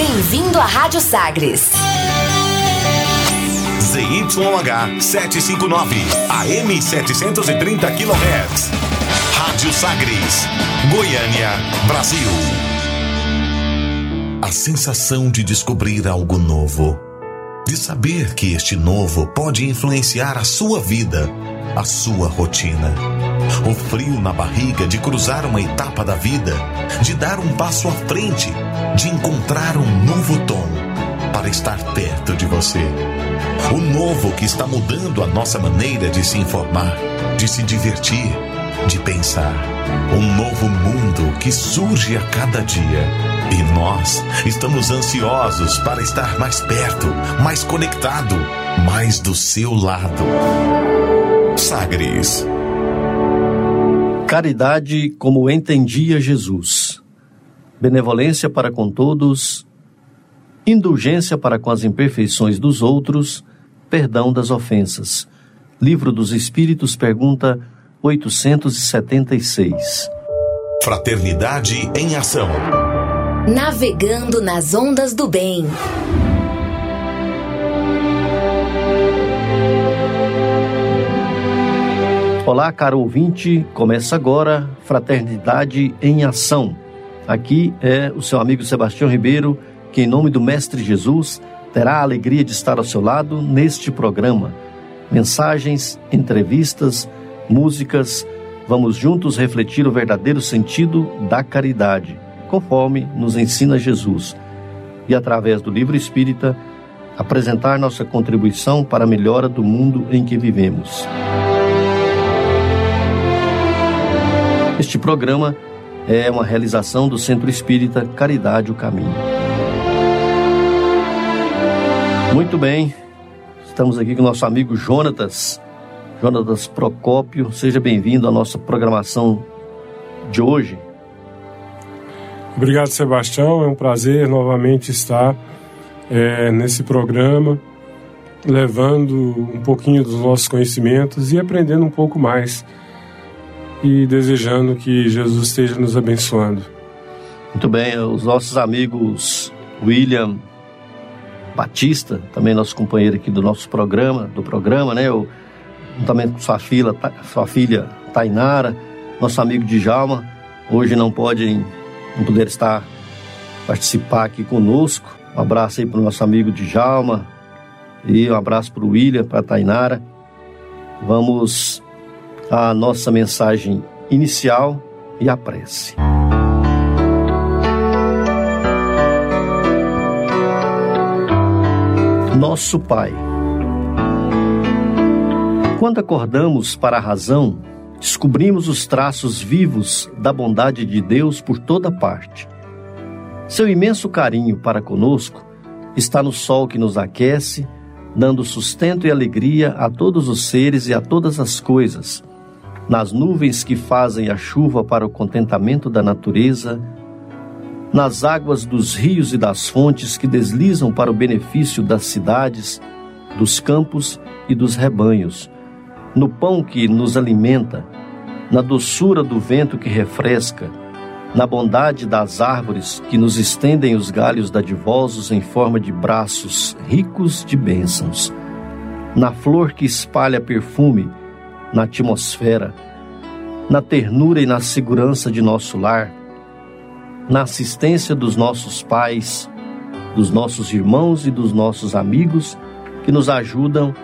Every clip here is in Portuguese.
Bem-vindo à Rádio Sagres. ZYH 759, AM 730 kHz. Rádio Sagres, Goiânia, Brasil. A sensação de descobrir algo novo. De saber que este novo pode influenciar a sua vida, a sua rotina. O frio na barriga de cruzar uma etapa da vida, de dar um passo à frente, de encontrar um novo tom para estar perto de você. O novo que está mudando a nossa maneira de se informar, de se divertir, de pensar. Um novo mundo que surge a cada dia. E nós estamos ansiosos para estar mais perto, mais conectado, mais do seu lado. Sagres. Caridade como entendia Jesus. Benevolência para com todos, indulgência para com as imperfeições dos outros, perdão das ofensas. Livro dos Espíritos, pergunta 876. Fraternidade em ação. Navegando nas ondas do bem. Olá, caro ouvinte, começa agora Fraternidade em Ação. Aqui é o seu amigo Sebastião Ribeiro, que, em nome do Mestre Jesus, terá a alegria de estar ao seu lado neste programa. Mensagens, entrevistas, músicas, vamos juntos refletir o verdadeiro sentido da caridade, conforme nos ensina Jesus. E através do livro espírita, apresentar nossa contribuição para a melhora do mundo em que vivemos. Este programa é uma realização do Centro Espírita Caridade o Caminho. Muito bem, estamos aqui com nosso amigo Jonatas, Jonatas Procópio. Seja bem-vindo à nossa programação de hoje. Obrigado, Sebastião. É um prazer novamente estar é, nesse programa, levando um pouquinho dos nossos conhecimentos e aprendendo um pouco mais e desejando que Jesus esteja nos abençoando. Muito bem, os nossos amigos William Batista, também nosso companheiro aqui do nosso programa, do programa, né? O, também com sua filha, sua filha Tainara, nosso amigo Djalma, hoje não pode não poder estar participar aqui conosco. Um abraço aí para o nosso amigo Djalma e um abraço para o William, para a Tainara. Vamos a nossa mensagem inicial e a prece. Nosso Pai. Quando acordamos para a razão, descobrimos os traços vivos da bondade de Deus por toda parte. Seu imenso carinho para conosco está no sol que nos aquece, dando sustento e alegria a todos os seres e a todas as coisas nas nuvens que fazem a chuva para o contentamento da natureza, nas águas dos rios e das fontes que deslizam para o benefício das cidades, dos campos e dos rebanhos, no pão que nos alimenta, na doçura do vento que refresca, na bondade das árvores que nos estendem os galhos dadivosos em forma de braços ricos de bênçãos, na flor que espalha perfume, na atmosfera, na ternura e na segurança de nosso lar, na assistência dos nossos pais, dos nossos irmãos e dos nossos amigos que nos ajudam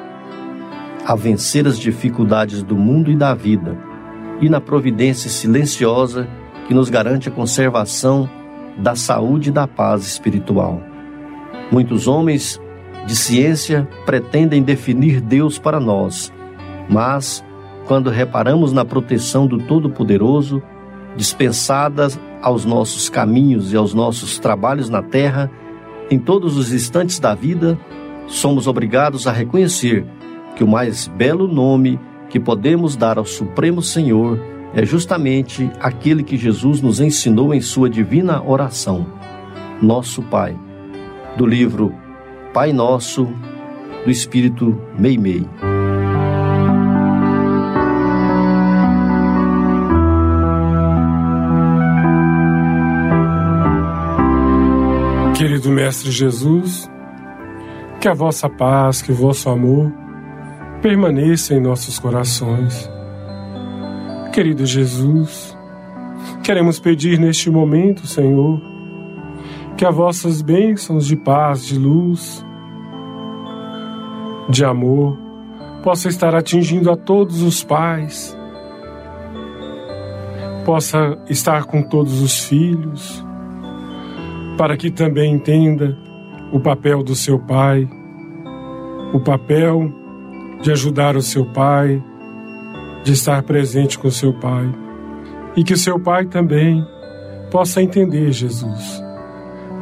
a vencer as dificuldades do mundo e da vida, e na providência silenciosa que nos garante a conservação da saúde e da paz espiritual. Muitos homens de ciência pretendem definir Deus para nós, mas quando reparamos na proteção do Todo-Poderoso, dispensadas aos nossos caminhos e aos nossos trabalhos na terra, em todos os instantes da vida, somos obrigados a reconhecer que o mais belo nome que podemos dar ao Supremo Senhor é justamente aquele que Jesus nos ensinou em sua divina oração, Nosso Pai, do livro Pai Nosso, do Espírito Meimei. Querido Mestre Jesus, que a vossa paz, que o vosso amor permaneça em nossos corações. Querido Jesus, queremos pedir neste momento, Senhor, que as vossas bênçãos de paz, de luz, de amor, possa estar atingindo a todos os pais, possa estar com todos os filhos, para que também entenda o papel do seu pai, o papel de ajudar o seu pai, de estar presente com o seu pai. E que o seu pai também possa entender, Jesus,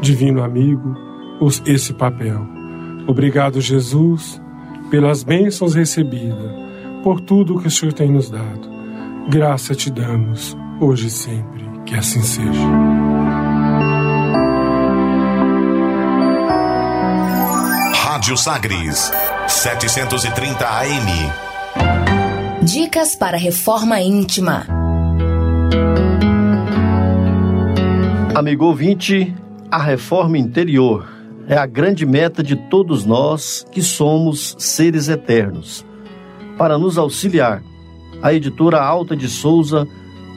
divino amigo, esse papel. Obrigado, Jesus, pelas bênçãos recebidas, por tudo que o Senhor tem nos dado. Graça te damos, hoje e sempre. Que assim seja. Rádio Sagres, 730 AM. Dicas para reforma íntima. Amigo ouvinte, a reforma interior é a grande meta de todos nós que somos seres eternos. Para nos auxiliar, a editora Alta de Souza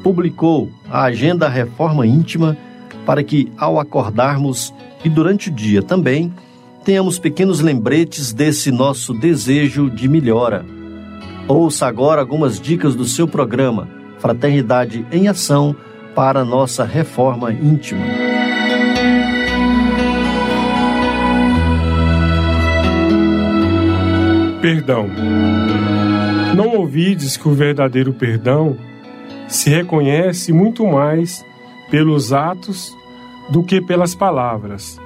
publicou a Agenda Reforma Íntima para que, ao acordarmos e durante o dia também, tenhamos pequenos lembretes desse nosso desejo de melhora. Ouça agora algumas dicas do seu programa Fraternidade em Ação para nossa reforma íntima. Perdão. Não ouvides que o verdadeiro perdão se reconhece muito mais pelos atos do que pelas palavras.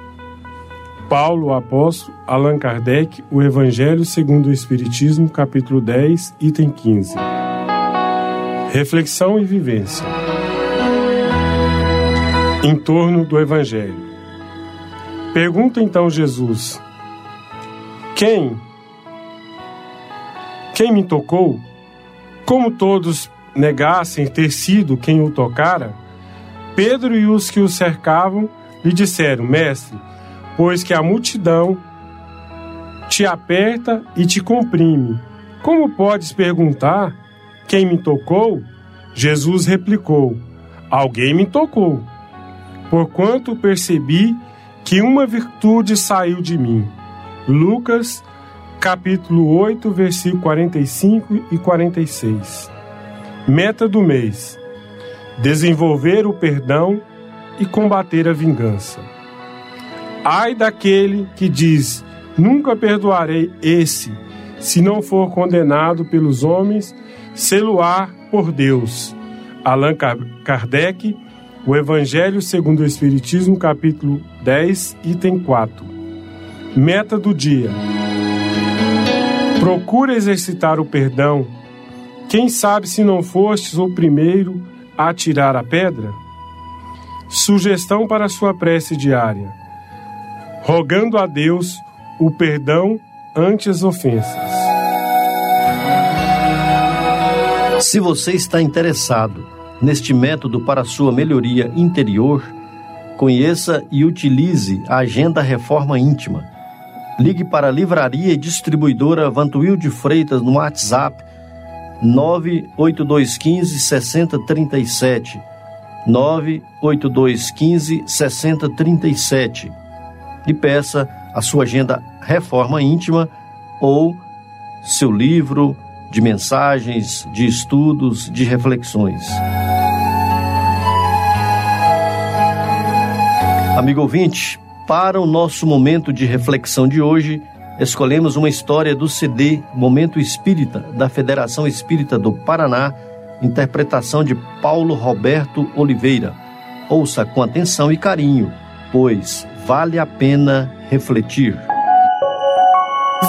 Paulo, o apóstolo, Allan Kardec, o Evangelho segundo o Espiritismo, capítulo 10, item 15. Reflexão e vivência. Em torno do Evangelho. Pergunta então Jesus: Quem? Quem me tocou? Como todos negassem ter sido quem o tocara, Pedro e os que o cercavam lhe disseram: Mestre, pois que a multidão te aperta e te comprime. Como podes perguntar quem me tocou? Jesus replicou: Alguém me tocou, porquanto percebi que uma virtude saiu de mim. Lucas, capítulo 8, versículo 45 e 46. Meta do mês: desenvolver o perdão e combater a vingança. Ai daquele que diz: Nunca perdoarei esse, se não for condenado pelos homens, seluar por Deus. Allan Kardec, O Evangelho segundo o Espiritismo, capítulo 10, item 4. Meta do dia: Procura exercitar o perdão. Quem sabe se não fostes o primeiro a tirar a pedra? Sugestão para sua prece diária rogando a Deus o perdão ante as ofensas. Se você está interessado neste método para sua melhoria interior, conheça e utilize a Agenda Reforma Íntima. Ligue para a Livraria e Distribuidora Vantuil de Freitas no WhatsApp 98215 6037 98215 6037 e peça a sua agenda Reforma Íntima ou seu livro de mensagens, de estudos, de reflexões. Amigo ouvinte, para o nosso momento de reflexão de hoje, escolhemos uma história do CD Momento Espírita, da Federação Espírita do Paraná, interpretação de Paulo Roberto Oliveira. Ouça com atenção e carinho, pois vale a pena refletir.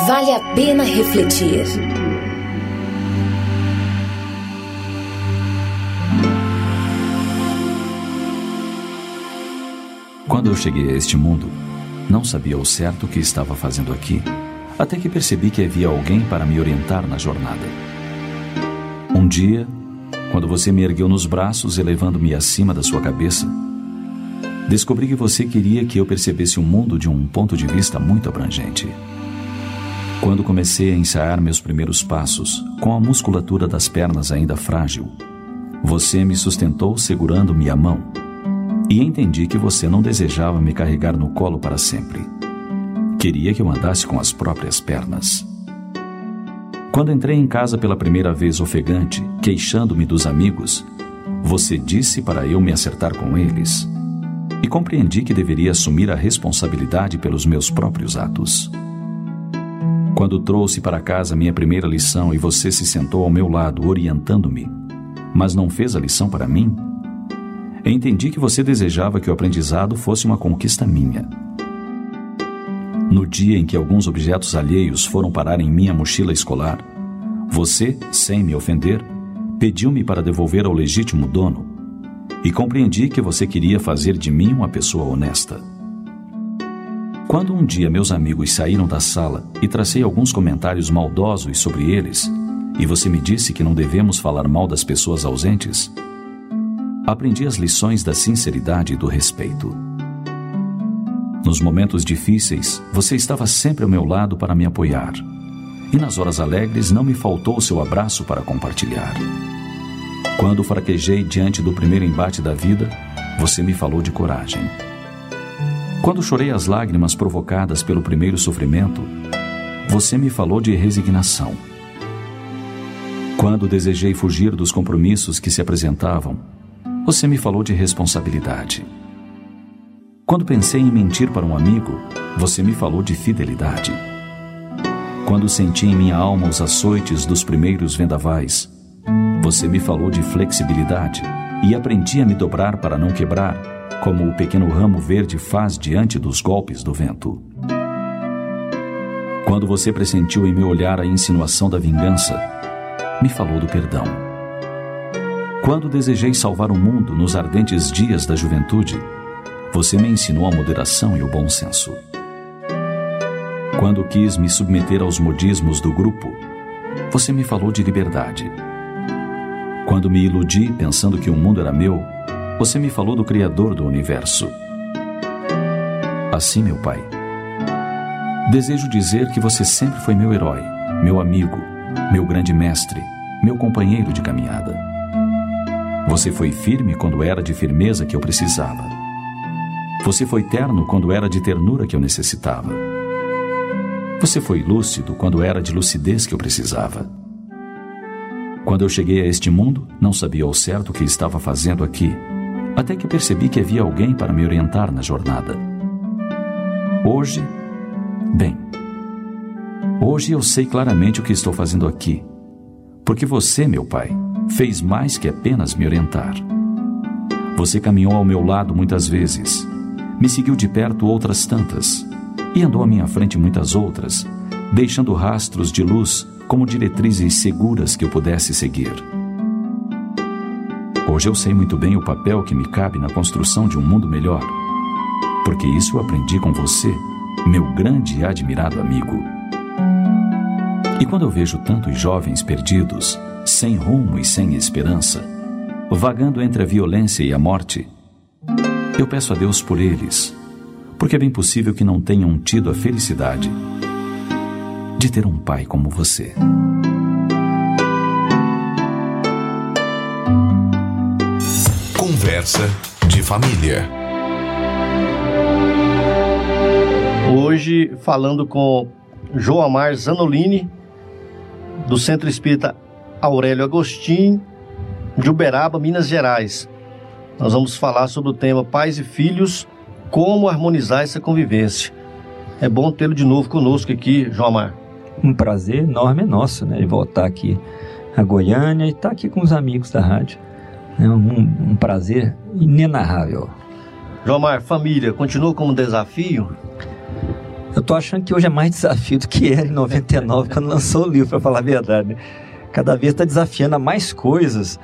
Vale a pena refletir. Quando eu cheguei a este mundo, não sabia ao certo o que estava fazendo aqui, até que percebi que havia alguém para me orientar na jornada. Um dia, quando você me ergueu nos braços, elevando-me acima da sua cabeça, descobri que você queria que eu percebesse o mundo de um ponto de vista muito abrangente. Quando comecei a ensaiar meus primeiros passos, com a musculatura das pernas ainda frágil, você me sustentou segurando-me a mão. E entendi que você não desejava me carregar no colo para sempre. Queria que eu andasse com as próprias pernas. Quando entrei em casa pela primeira vez ofegante, queixando-me dos amigos, você disse para eu me acertar com eles. E compreendi que deveria assumir a responsabilidade pelos meus próprios atos. Quando trouxe para casa minha primeira lição e você se sentou ao meu lado, orientando-me, mas não fez a lição para mim, entendi que você desejava que o aprendizado fosse uma conquista minha. No dia em que alguns objetos alheios foram parar em minha mochila escolar, você, sem me ofender, pediu-me para devolver ao legítimo dono e compreendi que você queria fazer de mim uma pessoa honesta. Quando um dia meus amigos saíram da sala e tracei alguns comentários maldosos sobre eles, e você me disse que não devemos falar mal das pessoas ausentes, aprendi as lições da sinceridade e do respeito. Nos momentos difíceis, você estava sempre ao meu lado para me apoiar. E nas horas alegres não me faltou seu abraço para compartilhar. Quando fraquejei diante do primeiro embate da vida, você me falou de coragem. Quando chorei as lágrimas provocadas pelo primeiro sofrimento, você me falou de resignação. Quando desejei fugir dos compromissos que se apresentavam, você me falou de responsabilidade. Quando pensei em mentir para um amigo, você me falou de fidelidade. Quando senti em minha alma os açoites dos primeiros vendavais, você me falou de flexibilidade e aprendi a me dobrar para não quebrar, como o pequeno ramo verde faz diante dos golpes do vento. Quando você pressentiu em meu olhar a insinuação da vingança, me falou do perdão. Quando desejei salvar o mundo nos ardentes dias da juventude, você me ensinou a moderação e o bom senso. Quando quis me submeter aos modismos do grupo, você me falou de liberdade. Quando me iludi pensando que o mundo era meu, você me falou do Criador do universo. Assim, meu Pai, desejo dizer que você sempre foi meu herói, meu amigo, meu grande mestre, meu companheiro de caminhada. Você foi firme quando era de firmeza que eu precisava. Você foi terno quando era de ternura que eu necessitava. Você foi lúcido quando era de lucidez que eu precisava. Quando eu cheguei a este mundo, não sabia ao certo o que estava fazendo aqui, até que percebi que havia alguém para me orientar na jornada. Hoje, bem, hoje eu sei claramente o que estou fazendo aqui, porque você, meu pai, fez mais que apenas me orientar. Você caminhou ao meu lado muitas vezes, me seguiu de perto outras tantas, e andou à minha frente muitas outras, deixando rastros de luz como diretrizes seguras que eu pudesse seguir. Hoje eu sei muito bem o papel que me cabe na construção de um mundo melhor, porque isso eu aprendi com você, meu grande e admirado amigo. E quando eu vejo tantos jovens perdidos, sem rumo e sem esperança, vagando entre a violência e a morte, eu peço a Deus por eles, porque é bem possível que não tenham tido a felicidade de ter um pai como você. Conversa de família. Hoje falando com Joamar Zanolini, do Centro Espírita Aurélio Agostinho, de Uberaba, Minas Gerais. Nós vamos falar sobre o tema Pais e Filhos, como harmonizar essa convivência. É bom tê-lo de novo conosco aqui, Joamar um prazer enorme é nosso, né? De voltar aqui a Goiânia e estar tá aqui com os amigos da rádio. É um, um prazer inenarrável. João Mar, família, continua como desafio? Eu tô achando que hoje é mais desafio do que era em 99, quando lançou o livro, para falar a verdade. Né? Cada vez está desafiando a mais coisas.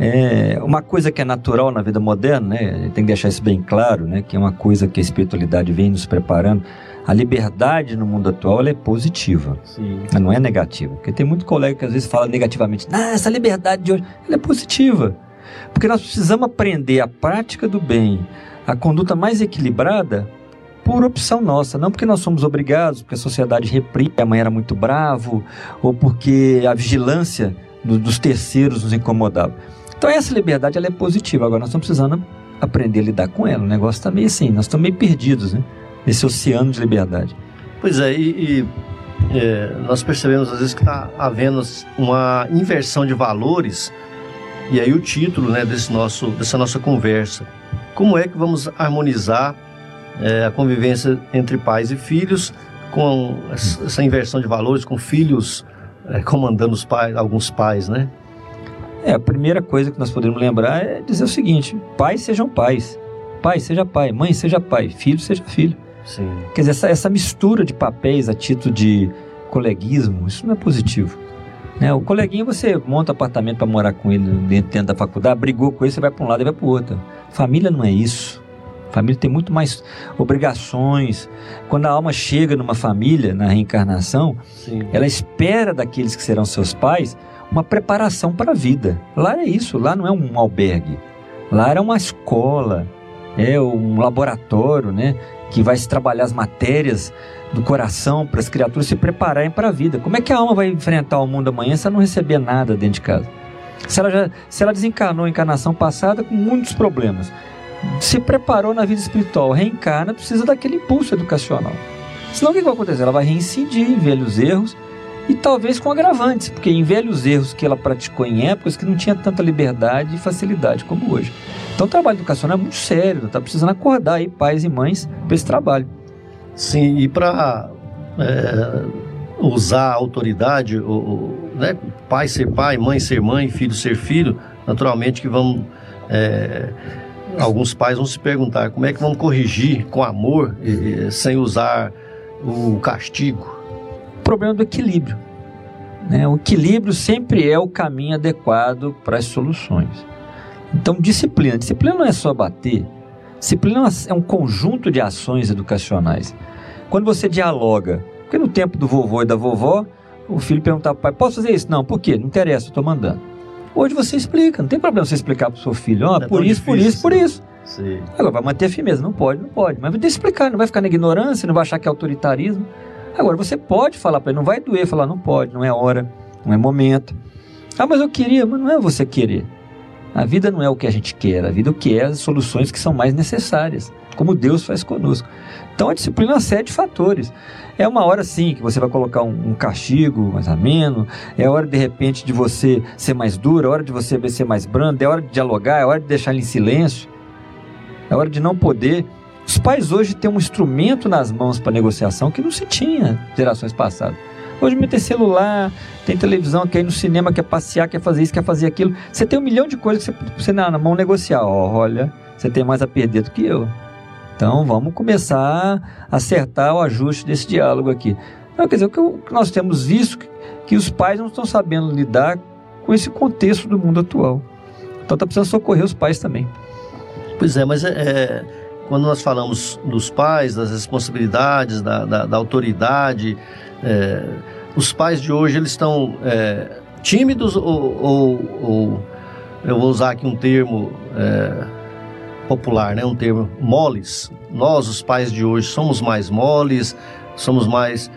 É uma coisa que é natural na vida moderna, né? Tem que deixar isso bem claro, né? Que é uma coisa que a espiritualidade vem nos preparando a liberdade no mundo atual é positiva, Sim. ela não é negativa. Porque tem muito colega que às vezes fala negativamente, ah, essa liberdade de hoje, ela é positiva. Porque nós precisamos aprender a prática do bem, a conduta mais equilibrada por opção nossa, não porque nós somos obrigados, porque a sociedade reprime, a mãe era muito bravo, ou porque a vigilância do, dos terceiros nos incomodava. Então essa liberdade ela é positiva, agora nós estamos precisando aprender a lidar com ela, o negócio está meio assim, nós estamos meio perdidos, né? Nesse oceano de liberdade. Pois é, e, e é, nós percebemos às vezes que está havendo uma inversão de valores, e aí o título né, desse nosso, dessa nossa conversa, como é que vamos harmonizar é, a convivência entre pais e filhos com essa inversão de valores, com filhos é, comandando os pais, alguns pais, né? É, a primeira coisa que nós podemos lembrar é dizer o seguinte: pais sejam pais, pai seja pai, mãe seja pai, filho seja filho. Sim. Quer dizer, essa, essa mistura de papéis a título de coleguismo, isso não é positivo. Né? O coleguinha, você monta apartamento para morar com ele dentro, da faculdade, brigou com ele, você vai para um lado e vai para o outro. Família não é isso. Família tem muito mais obrigações. Quando a alma chega numa família, na reencarnação, Sim. ela espera daqueles que serão seus pais uma preparação para a vida. Lá é isso, lá não é um albergue. Lá é uma escola, é um laboratório, né? Que vai se trabalhar as matérias do coração para as criaturas se prepararem para a vida. Como é que a alma vai enfrentar o mundo amanhã se ela não receber nada dentro de casa? Se ela, já, se ela desencarnou a encarnação passada com muitos problemas, se preparou na vida espiritual, reencarna, precisa daquele impulso educacional. Senão o que vai acontecer? Ela vai reincidir em velhos erros e talvez com agravantes, porque em velhos erros que ela praticou em épocas que não tinha tanta liberdade e facilidade como hoje. Então o trabalho educacional é muito sério, está precisando acordar aí pais e mães para esse trabalho. Sim, e para é, usar a autoridade, o, né, pai ser pai, mãe ser mãe, filho ser filho, naturalmente que vão é, alguns pais vão se perguntar como é que vão corrigir com amor e, sem usar o castigo. O problema do equilíbrio. Né? O equilíbrio sempre é o caminho adequado para as soluções. Então, disciplina. Disciplina não é só bater. Disciplina é um conjunto de ações educacionais. Quando você dialoga, porque no tempo do vovô e da vovó, o filho perguntava para o pai: posso fazer isso? Não, por quê? Não interessa, estou mandando. Hoje você explica, não tem problema você explicar para o seu filho, oh, é por isso, difícil, por isso, por isso. Sim. Agora, vai manter a firmeza, não pode, não pode. Mas vai ter que explicar, não vai ficar na ignorância, não vai achar que é autoritarismo. Agora, você pode falar para ele, não vai doer, falar, não pode, não é hora, não é momento. Ah, mas eu queria, mas não é você querer. A vida não é o que a gente quer, a vida é o que é as soluções que são mais necessárias, como Deus faz conosco. Então a disciplina é sete fatores. É uma hora sim que você vai colocar um, um, castigo mais ameno, é hora de repente de você ser mais duro, é hora de você ser mais brando, é hora de dialogar, é hora de deixar ele em silêncio, é hora de não poder. Os pais hoje têm um instrumento nas mãos para negociação que não se tinha gerações passadas. Hoje me tem celular, tem televisão, quer ir no cinema, quer passear, quer fazer isso, quer fazer aquilo. Você tem um milhão de coisas que você, você na, mão negociar. Oh, olha, você tem mais a perder do que eu. Então vamos começar a acertar o ajuste desse diálogo aqui. Então, quer dizer, o que nós temos visto que, que os pais não estão sabendo lidar com esse contexto do mundo atual. Então está precisando socorrer os pais também. Pois é, mas é, é, quando nós falamos dos pais, das responsabilidades, da, da, da autoridade, é, os pais de hoje eles estão é, tímidos ou, ou, ou, eu vou usar aqui um termo é, popular, né? Um termo moles. Nós, os pais de hoje, somos mais moles, somos mais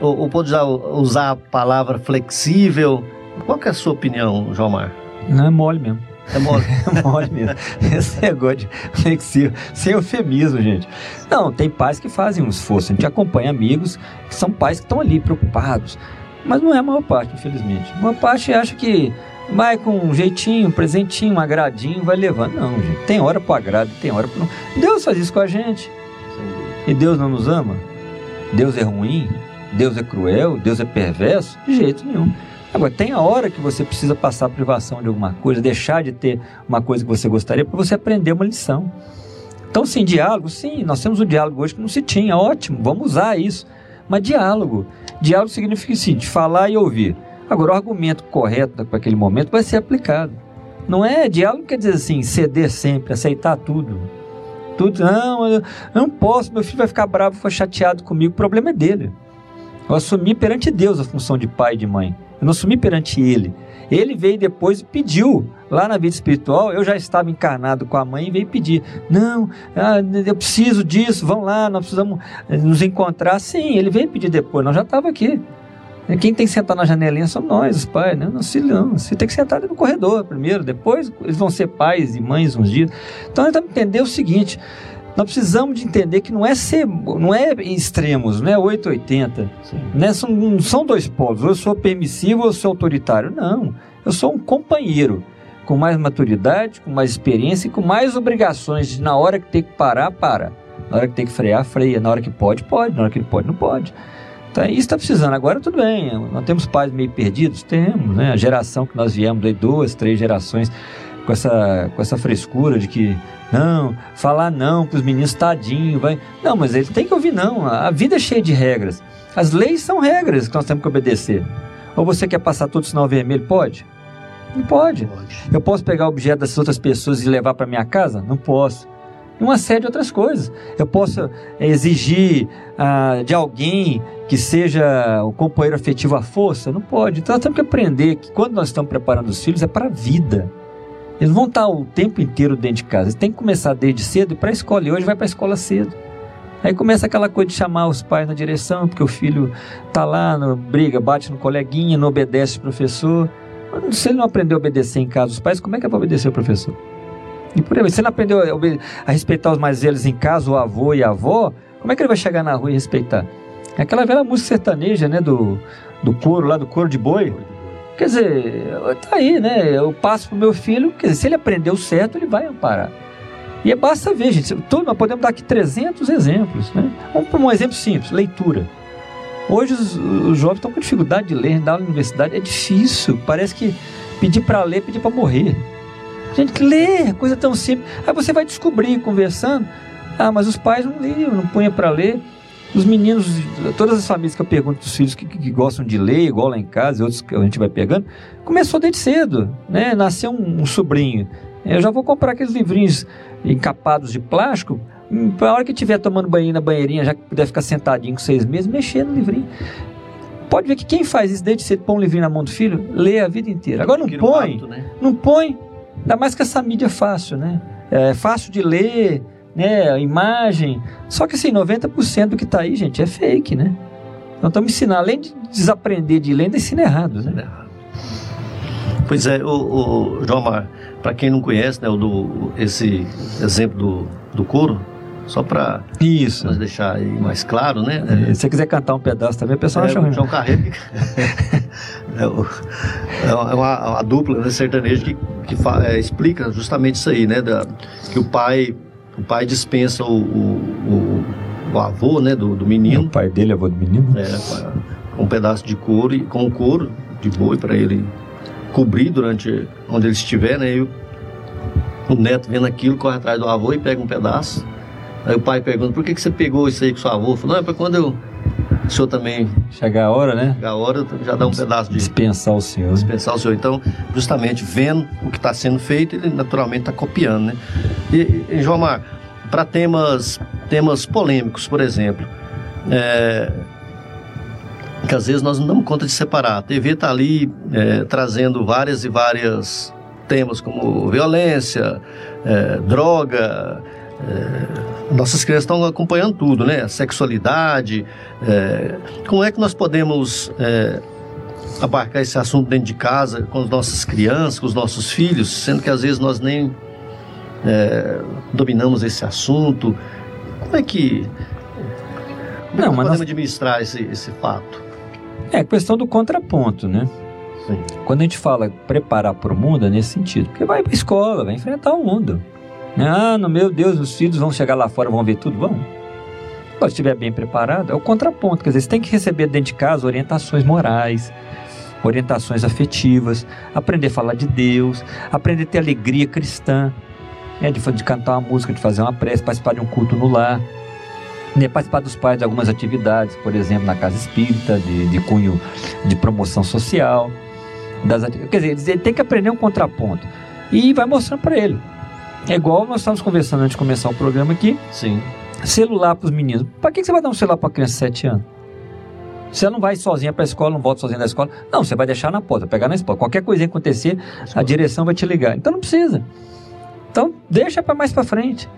ou, ou pode usar, usar a palavra flexível. Qual é a sua opinião, João Mar? Não é mole mesmo. É mole. é mole mesmo. Esse negócio de flexível, sem eufemismo, gente. Não, tem pais que fazem um esforço. A gente acompanha amigos que são pais que estão ali preocupados. Mas não é a maior parte, infelizmente. A maior parte acha que vai com um jeitinho, um presentinho, um agradinho, vai levando. Não, gente. Tem hora para o agrado, tem hora para Deus faz isso com a gente. E Deus não nos ama? Deus é ruim? Deus é cruel? Deus é perverso? De jeito nenhum. Agora, tem a hora que você precisa passar a privação de alguma coisa, deixar de ter uma coisa que você gostaria para você aprender uma lição. Então, sim, diálogo, sim, nós temos um diálogo hoje que não se tinha, ótimo, vamos usar isso. Mas diálogo, diálogo significa o seguinte, falar e ouvir. Agora, o argumento correto para aquele momento vai ser aplicado. Não é diálogo, quer dizer assim, ceder sempre, aceitar tudo. Tudo, não, eu não posso, meu filho vai ficar bravo, foi chateado comigo, o problema é dele. Eu assumi perante Deus a função de pai e de mãe. Eu não sumi perante ele. Ele veio depois e pediu. Lá na vida espiritual, eu já estava encarnado com a mãe e veio pedir. Não, ah, eu preciso disso, vão lá, nós precisamos nos encontrar. Sim, ele veio pedir depois, nós já estava aqui. Quem tem que sentar na janelinha são nós, os pais, né? Nosso filho não. Você tem que sentar no corredor primeiro, depois eles vão ser pais e mães uns dias. Então nós temos que entender o seguinte: nós precisamos de entender que não é ser, não é extremos, não é 880. Né? São, não são dois polos. Ou eu sou permissivo ou eu sou autoritário. Não. Eu sou um companheiro com mais maturidade, com mais experiência e com mais obrigações de na hora que tem que parar, para. Na hora que tem que frear, freia. Na hora que pode, pode. Na hora que pode, não pode. Então, isso está precisando. Agora, tudo bem. Nós temos pais meio perdidos? Temos, né? A geração que nós viemos, aí, duas, três gerações, com essa, com essa frescura de que, não, falar não para os meninos, tadinho, vai. Não, mas ele tem que ouvir não. A vida é cheia de regras. As leis são regras que nós temos que obedecer. Ou você quer passar todo o sinal vermelho? Pode? Não pode. pode. Eu posso pegar objeto das outras pessoas e levar para minha casa? Não posso e uma série de outras coisas. Eu posso exigir ah, de alguém que seja o companheiro afetivo à força? Não pode. Então nós temos que aprender que quando nós estamos preparando os filhos é para a vida. Eles vão estar o tempo inteiro dentro de casa. Eles têm que começar desde cedo para a escola. E hoje vai para a escola cedo. Aí começa aquela coisa de chamar os pais na direção, porque o filho tá lá, no, briga, bate no coleguinha, não obedece o professor. Mas se ele não aprendeu a obedecer em casa os pais, como é que é para obedecer o professor? E por aí, você não aprendeu a, a, respeitar os mais velhos em casa, o avô e a avó, como é que ele vai chegar na rua e respeitar? É aquela velha música sertaneja, né, do, do couro lá, do couro de boi. Quer dizer, tá aí, né? Eu passo pro meu filho, quer dizer, se ele aprendeu certo, ele vai amparar. E é basta ver, gente, todo, nós podemos dar aqui 300 exemplos, né? Vamos para um exemplo simples, leitura. Hoje os, os jovens estão com dificuldade de ler, na universidade é difícil, parece que pedir para ler, pedir para morrer. Gente, lê, coisa tão simples. Aí você vai descobrir conversando. Ah, mas os pais não liam, não punham para ler. Os meninos, todas as famílias que eu pergunto dos filhos que, que, que, gostam de ler, igual lá em casa, e outros que a gente vai pegando, começou desde cedo, né? Nasceu um, um sobrinho. Eu já vou comprar aqueles livrinhos encapados de plástico, para a hora que estiver tomando banho na banheirinha, já que puder ficar sentadinho com seis meses, mexer no livrinho. Pode ver que quem faz isso desde cedo, põe um livrinho na mão do filho, lê a vida inteira. Agora não põe, hábito, né? não põe, Ainda mais que essa mídia é fácil, né? É fácil de ler, né? A imagem. Só que assim, 90% do que está aí, gente, é fake, né? Então estamos ensinando, além de desaprender de ler, ainda ensina errado, né? Pois é, o, o João Mar, para quem não conhece, né, o do, esse exemplo do, do couro, só para isso deixar aí mais claro, né? É, se você quiser cantar um pedaço também, o pessoal é, acha ruim. João Carreiro é, é, uma, uma, dupla né, sertaneja que, que fa, é, explica justamente isso aí, né? Da, que o pai o pai dispensa o, o, o, o avô, né, do, do menino. O pai dele é avô do menino? É, com um pedaço de couro com couro de boi para ele cobrir durante onde ele estiver, né? E o, o neto vendo aquilo corre atrás do avô e pega um pedaço Aí o pai pergunta, por que, que você pegou isso aí com sua avó? Falou, não, é para quando eu, o senhor também... Chegar a hora, né? Chegar a hora, já dá um pedaço de... Dispensar o senhor. Dispensar o senhor. Então, justamente, vendo o que está sendo feito, ele naturalmente está copiando, né? E, e João Mar, para temas, temas polêmicos, por exemplo, é, que às vezes nós não damos conta de separar. A TV está ali é, trazendo várias e várias temas como violência, é, droga, é, nossas crianças estão acompanhando tudo, né? Sexualidade. É, como é que nós podemos é, abarcar esse assunto dentro de casa com as nossas crianças, com os nossos filhos, sendo que às vezes nós nem é, dominamos esse assunto? Como é que, como Não, é que podemos nós... administrar esse, esse fato? É questão do contraponto, né? Sim. Quando a gente fala preparar para o mundo, é nesse sentido. Porque vai para a escola, vai enfrentar o mundo. Ah, no meu Deus, os filhos vão chegar lá fora, vão ver tudo? Vão. Se estiver bem preparado, é o contraponto. Quer dizer, você tem que receber dentro de casa orientações morais, orientações afetivas, aprender a falar de Deus, aprender a ter alegria cristã, né, de, de cantar uma música, de fazer uma prece, participar de um culto no lar, né, participar dos pais de algumas atividades, por exemplo, na casa espírita, de, de cunho de promoção social. Das, quer dizer, ele tem que aprender um contraponto. E vai mostrando para ele. É igual nós estávamos conversando antes de começar o programa aqui. Sim. Celular para os meninos. Para que você vai dar um celular para criança de 7 anos? Você não vai sozinha para a escola, não volta sozinha da escola. Não, você vai deixar na porta, pegar na escola. Qualquer coisa acontecer, a direção vai te ligar. Então não precisa. Então deixa para mais para frente.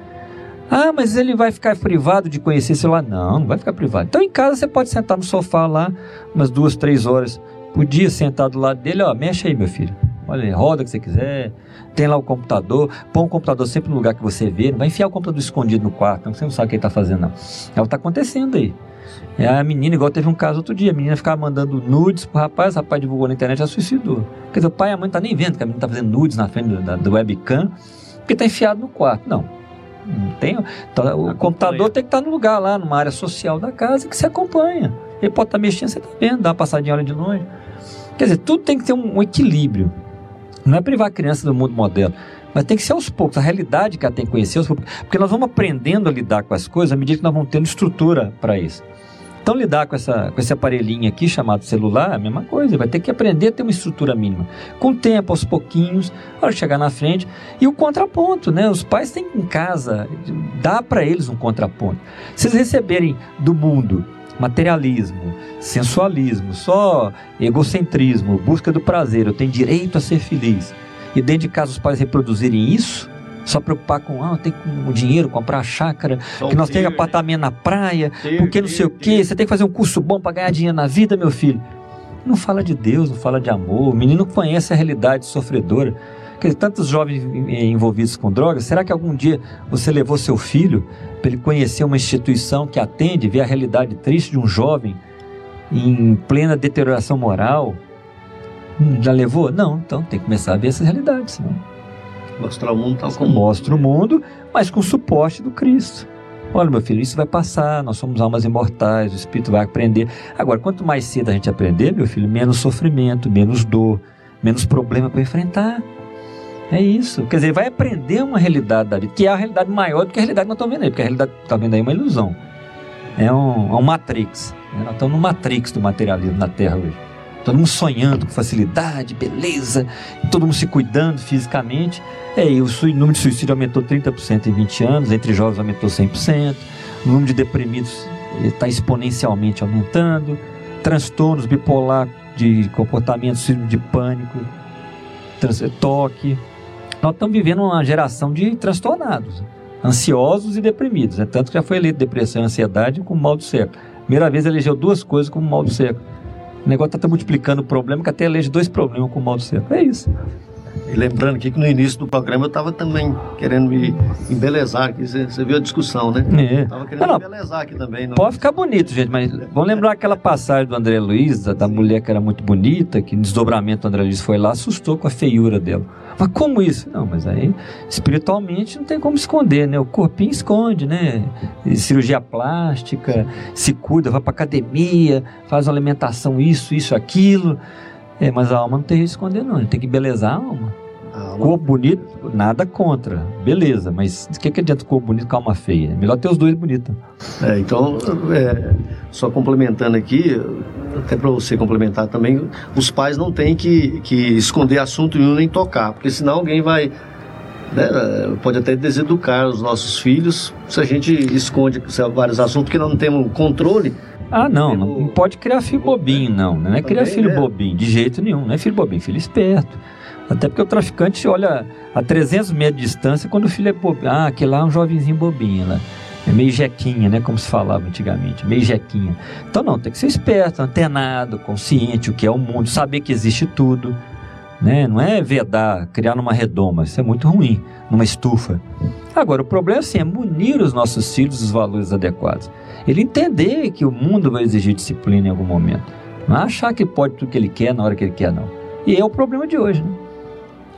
Ah, mas ele vai ficar privado de conhecer lá? Não, não vai ficar privado. Então em casa você pode sentar no sofá lá, umas duas, três horas por dia, sentado do lado dele, ó, mexe aí, meu filho. Olha, roda o que você quiser. Tem lá o computador. Põe o computador sempre no lugar que você vê. Não vai enfiar o computador escondido no quarto, não, você não sabe o que ele está fazendo, não. É o que está acontecendo aí. É a menina, igual teve um caso outro dia, a menina ficava mandando nudes pro rapaz, o rapaz divulgou na internet, já suicidou. Quer dizer, o pai e a mãe não tá nem vendo que a menina tá fazendo nudes na frente do, da, do webcam, porque tá enfiado no quarto. Não. Não tem. Tá, o computador tem que estar tá no lugar lá, numa área social da casa que você acompanha. Ele pode estar tá mexendo, você tá vendo, dá uma passadinha hora de longe. Quer dizer, tudo tem que ter um, um equilíbrio. Não é privar a criança do mundo moderno. Mas tem que ser aos poucos, a realidade que ela tem que conhecer. Porque nós vamos aprendendo a lidar com as coisas à medida que nós vamos tendo estrutura para isso. Então, lidar com, essa, com esse aparelhinho aqui chamado celular é a mesma coisa, vai ter que aprender a ter uma estrutura mínima. Com o tempo, aos pouquinhos, a chegar na frente. E o contraponto, né? Os pais têm em casa, dá para eles um contraponto. Se eles receberem do mundo materialismo, sensualismo, só egocentrismo, busca do prazer, eu tenho direito a ser feliz. E dentro de casa os pais reproduzirem isso, só preocupar com, ah, tem o dinheiro, comprar a chácara, Só que nós temos apartamento na praia, ter, porque não sei ter, o quê, você tem que fazer um curso bom para ganhar dinheiro na vida, meu filho. Não fala de Deus, não fala de amor, o menino conhece a realidade sofredora. Tantos jovens envolvidos com drogas, será que algum dia você levou seu filho para ele conhecer uma instituição que atende, ver a realidade triste de um jovem em plena deterioração moral? Hum, já levou? Não, então tem que começar a ver essa realidade, senão Mostrar o mundo tal como. Mostra o mundo, mas com o suporte do Cristo. Olha, meu filho, isso vai passar, nós somos almas imortais, o Espírito vai aprender. Agora, quanto mais cedo a gente aprender, meu filho, menos sofrimento, menos dor, menos problema para enfrentar. É isso. Quer dizer, vai aprender uma realidade da vida, que é a realidade maior do que a realidade que nós estamos vendo aí, porque a realidade que está vendo aí é uma ilusão. É um, é um matrix. Né? Nós estamos no matrix do materialismo na Terra hoje. Todo mundo sonhando com facilidade, beleza, todo mundo se cuidando fisicamente. É, e o número de suicídio aumentou 30% em 20 anos, entre jovens aumentou 100%, o número de deprimidos está exponencialmente aumentando, transtornos bipolar de comportamento, síndrome de pânico, trans, toque. Nós estamos vivendo uma geração de transtornados, ansiosos e deprimidos. É tanto que já foi eleito depressão e ansiedade como mal do século. Primeira vez elegeu duas coisas como mal do século. O negócio está multiplicando o problema que até elege dois problemas com o mal do século. É isso. E lembrando aqui que no início do programa eu estava também querendo me embelezar aqui. Você, viu a discussão, né? É. Estava querendo não, embelezar aqui também. Não... Pode ficar bonito, gente, mas vamos lembrar aquela passagem do André Luiz, da, da mulher que era muito bonita, que no desdobramento do André Luiz foi lá, assustou com a feiura dela. Mas como isso? Não, mas aí espiritualmente não tem como esconder, né? O corpinho esconde, né? Cirurgia plástica, se cuida, vai para academia, faz uma alimentação, isso, isso, aquilo. É, mas a alma não tem que esconder, não. Tem que belezar a alma. Corpo bonito, nada contra. Beleza, mas o que, que adianta corpo bonito com alma feia? É melhor ter os dois bonitos. É, então, é, só complementando aqui, até para você complementar também, os pais não têm que, que esconder assunto nenhum nem tocar, porque senão alguém vai. Né, pode até deseducar os nossos filhos se a gente esconde vários assuntos que não temos controle. Ah, não, não pode criar filho bobinho, não. Não é criar filho é. bobinho, de jeito nenhum. Não é filho bobinho, filho esperto. Até porque o traficante olha a 300 metros de distância quando o filho é bobinho. Ah, aquele lá é um jovenzinho bobinho lá. É meio jequinha, né? Como se falava antigamente, meio jequinha. Então não, tem que ser esperto, antenado, consciente o que é o mundo, saber que existe tudo. Né? Não é vedar, criar numa redoma, isso é muito ruim, numa estufa. Agora, o problema assim, é munir os nossos filhos dos valores adequados. Ele entender que o mundo vai exigir disciplina em algum momento. Não é achar que pode tudo que ele quer na hora que ele quer, não. E é o problema de hoje, né?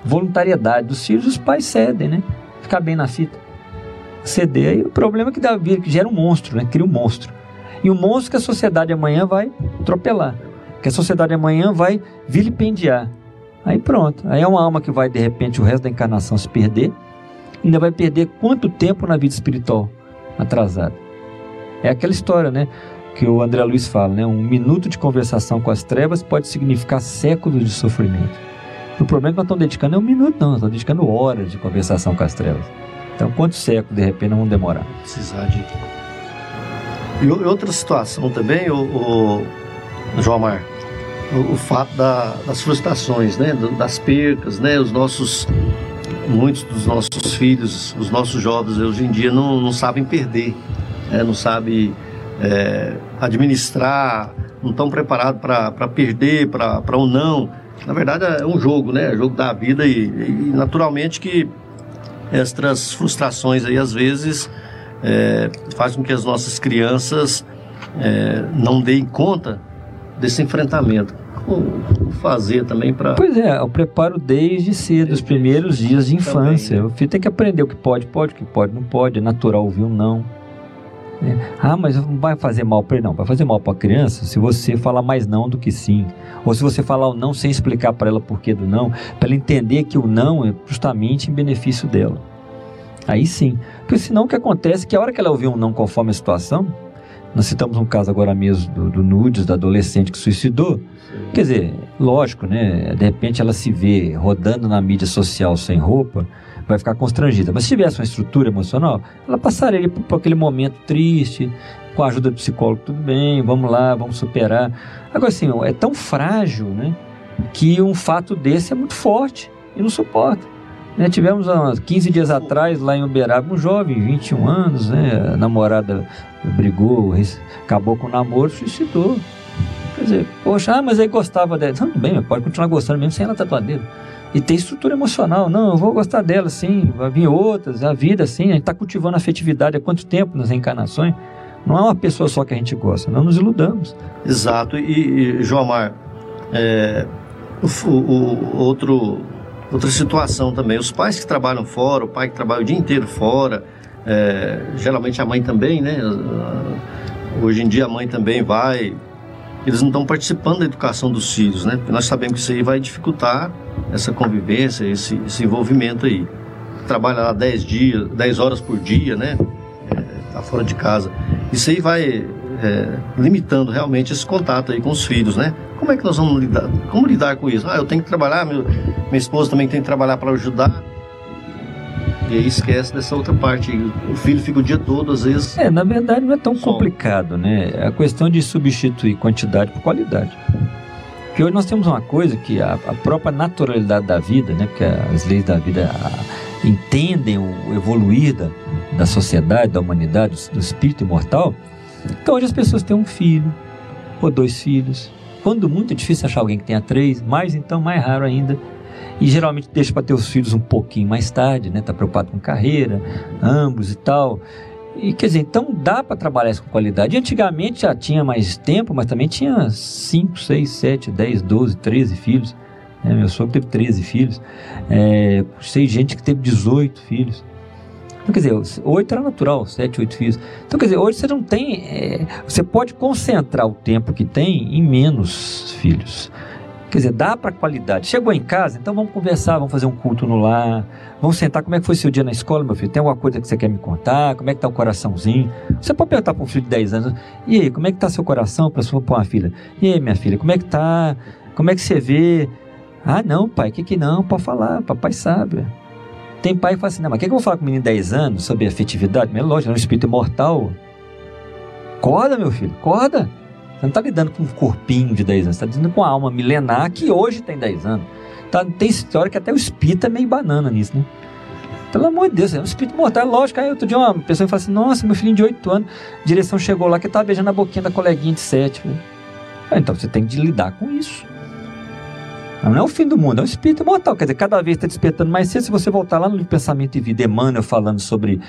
Voluntariedade dos filhos, os pais cedem, né? Ficar bem na fita. Ceder. Aí o problema é que dá que gera um monstro, né? Cria um monstro. E o monstro que a sociedade amanhã vai atropelar. Que a sociedade amanhã vai vilipendiar. Aí pronto. Aí é uma alma que vai, de repente, o resto da encarnação se perder. Ainda vai perder quanto tempo na vida espiritual atrasada. É aquela história, né? Que o André Luiz fala, né? Um minuto de conversação com as trevas pode significar séculos de sofrimento. O problema é que nós estamos dedicando é um minuto, não, nós estamos dedicando horas de conversação com as trevas. Então, quantos séculos, de repente, vão demorar? Precisar de. E outra situação também, o, o João Mar, o, o fato da, das frustrações, né, das percas, né, os nossos muitos dos nossos filhos, os nossos jovens hoje em dia não, não sabem perder, né, não sabem é, administrar, não estão preparados para perder, para um não. Na verdade é um jogo, né? É jogo da vida e, e naturalmente que estas frustrações aí às vezes é, faz com que as nossas crianças é, não deem conta desse enfrentamento. Como fazer também para. Pois é, eu preparo desde cedo, os primeiros dias de infância. Também, né? O filho tem que aprender o que pode, pode, o que pode, não pode. É natural ouvir um não. Ah, mas não vai fazer mal para ele, não. Vai fazer mal para a criança se você falar mais não do que sim. Ou se você falar o não sem explicar para ela por que do não, para ela entender que o não é justamente em benefício dela. Aí sim. Porque senão o que acontece é que a hora que ela ouvir um não conforme a situação, nós citamos um caso agora mesmo do, do Nudes, da adolescente que suicidou. Quer dizer, lógico, né? De repente ela se vê rodando na mídia social sem roupa, vai ficar constrangida. Mas se tivesse uma estrutura emocional, ela passaria por, por aquele momento triste, com a ajuda do psicólogo, tudo bem, vamos lá, vamos superar. Agora, assim, é tão frágil, né? Que um fato desse é muito forte e não suporta. Né, tivemos há 15 dias atrás, lá em Uberaba, um jovem, 21 anos, né, a namorada brigou, acabou com o namoro, suicidou. Quer dizer, poxa, ah, mas aí gostava dela. Tudo bem, pode continuar gostando mesmo sem ela tatuadeira. E tem estrutura emocional. Não, eu vou gostar dela, sim. Vai vir outras, a vida, sim. A gente está cultivando afetividade há quanto tempo nas reencarnações? Não é uma pessoa só que a gente gosta, não nos iludamos. Exato. E, e João Mar, é, o, o, outro outra situação também. Os pais que trabalham fora, o pai que trabalha o dia inteiro fora, é, geralmente a mãe também, né? Hoje em dia a mãe também vai. Eles não estão participando da educação dos filhos, né? Porque nós sabemos que isso aí vai dificultar essa convivência, esse, esse envolvimento aí. Trabalha lá 10 dias, 10 horas por dia, né? É, tá fora de casa. Isso aí vai é, limitando realmente esse contato aí com os filhos, né? Como é que nós vamos lidar? Como lidar com isso? Ah, eu tenho que trabalhar, meu, minha esposa também tem que trabalhar para ajudar. E aí esquece dessa outra parte. O filho fica o dia todo, às vezes. É, na verdade não é tão só. complicado, né? É a questão de substituir quantidade por qualidade. Porque hoje nós temos uma coisa que a, a própria naturalidade da vida, né? Porque as leis da vida a, entendem o evoluir da, da sociedade, da humanidade, do, do espírito imortal. Então hoje as pessoas têm um filho ou dois filhos. Quando muito é difícil achar alguém que tenha três, mais então mais raro ainda. E geralmente deixa para ter os filhos um pouquinho mais tarde, né? Tá preocupado com carreira, ambos e tal. E quer dizer, então dá para trabalhar isso com qualidade. E antigamente já tinha mais tempo, mas também tinha 5, 6, 7, 10, 12, 13 filhos. É, meu sogro teve 13 filhos. É, sei gente que teve 18 filhos. Então, quer dizer, oito era natural, sete, oito filhos. Então, quer dizer, hoje você não tem. É, você pode concentrar o tempo que tem em menos filhos. Quer dizer, dá para qualidade. Chegou em casa, então vamos conversar, vamos fazer um culto no lar, vamos sentar. Como é que foi seu dia na escola, meu filho? Tem alguma coisa que você quer me contar? Como é que tá o coraçãozinho? Você pode perguntar para um filho de 10 anos: e aí, como é que tá seu coração para sua uma filha? E aí, minha filha, como é que tá? Como é que você vê? Ah, não, pai, que que não? Pode falar, papai sabe. Tem pai que fala assim, não, mas o que, que eu vou falar com o menino de 10 anos sobre afetividade? Mas é lógico, é um espírito imortal. Acorda, meu filho, acorda. Você não está lidando com um corpinho de 10 anos, você está lidando com a alma milenar que hoje tem 10 anos. Tá, tem história que até o espírito é meio banana nisso, né? Pelo amor de Deus, é um espírito mortal, é lógico. Aí outro dia uma pessoa fala assim, nossa, meu filhinho de 8 anos, a direção chegou lá que estava beijando a boquinha da coleguinha de 7. Ah, então você tem que lidar com isso. Não é o fim do mundo, é um espírito imortal. Quer dizer, cada vez está despertando mais cedo. Se você voltar lá no livro Pensamento e Vida, Emmanuel falando sobre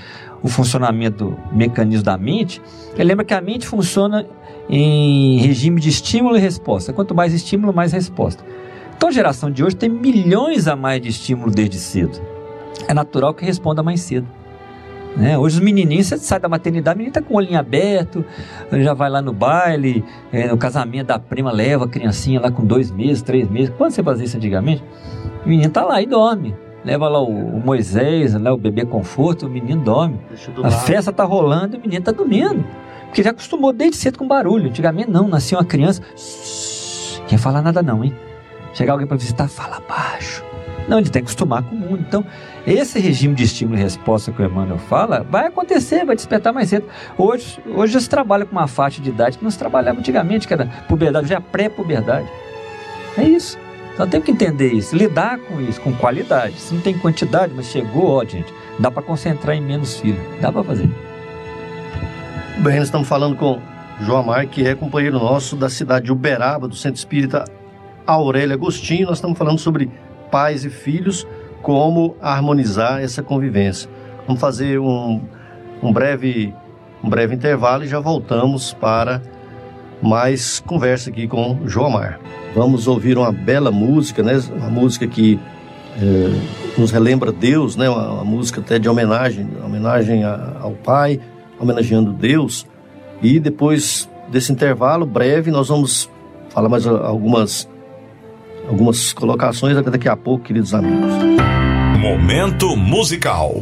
o funcionamento do mecanismo da mente, ele lembra que a mente funciona em regime de estímulo e resposta. Quanto mais estímulo, mais resposta. Então a geração de hoje tem milhões a mais de estímulo desde cedo. É natural que responda mais cedo. Né? Hoje os menininhos, você sai da maternidade, o menino está com o olhinho aberto, já vai lá no baile, é, no casamento da prima, leva a criancinha lá com dois meses, três meses. Quando você fazia isso antigamente? O menino está lá e dorme. Leva lá o, o Moisés, né, o bebê conforto, o menino dorme. A festa está rolando e o menino está dormindo. Porque já acostumou desde cedo com barulho. Antigamente não, nascia uma criança. Shhh, quem falar nada não, hein? Chegar alguém para visitar, fala baixo. Não, ele tem que acostumar com o mundo. Então, esse regime de estímulo e resposta que o Emmanuel fala vai acontecer, vai despertar mais cedo. Hoje, hoje já se trabalha com uma faixa de idade que não se trabalhava antigamente, que era puberdade, já é pré-puberdade. É isso. Então tem que entender isso, lidar com isso, com qualidade. Se não tem quantidade, mas chegou, ó, gente, dá para concentrar em menos filhos. Dá para fazer. Bem, nós estamos falando com João Amar, que é companheiro nosso da cidade de Uberaba, do Centro Espírita Aurélia Agostinho. Nós estamos falando sobre pais e filhos, como harmonizar essa convivência. Vamos fazer um, um, breve, um breve intervalo e já voltamos para mais conversa aqui com João Amar. Vamos ouvir uma bela música, né? Uma música que é, nos relembra Deus, né? Uma, uma, música até de homenagem, homenagem a, ao Pai, homenageando Deus. E depois desse intervalo breve, nós vamos falar mais algumas algumas colocações daqui a pouco, queridos amigos. Momento musical.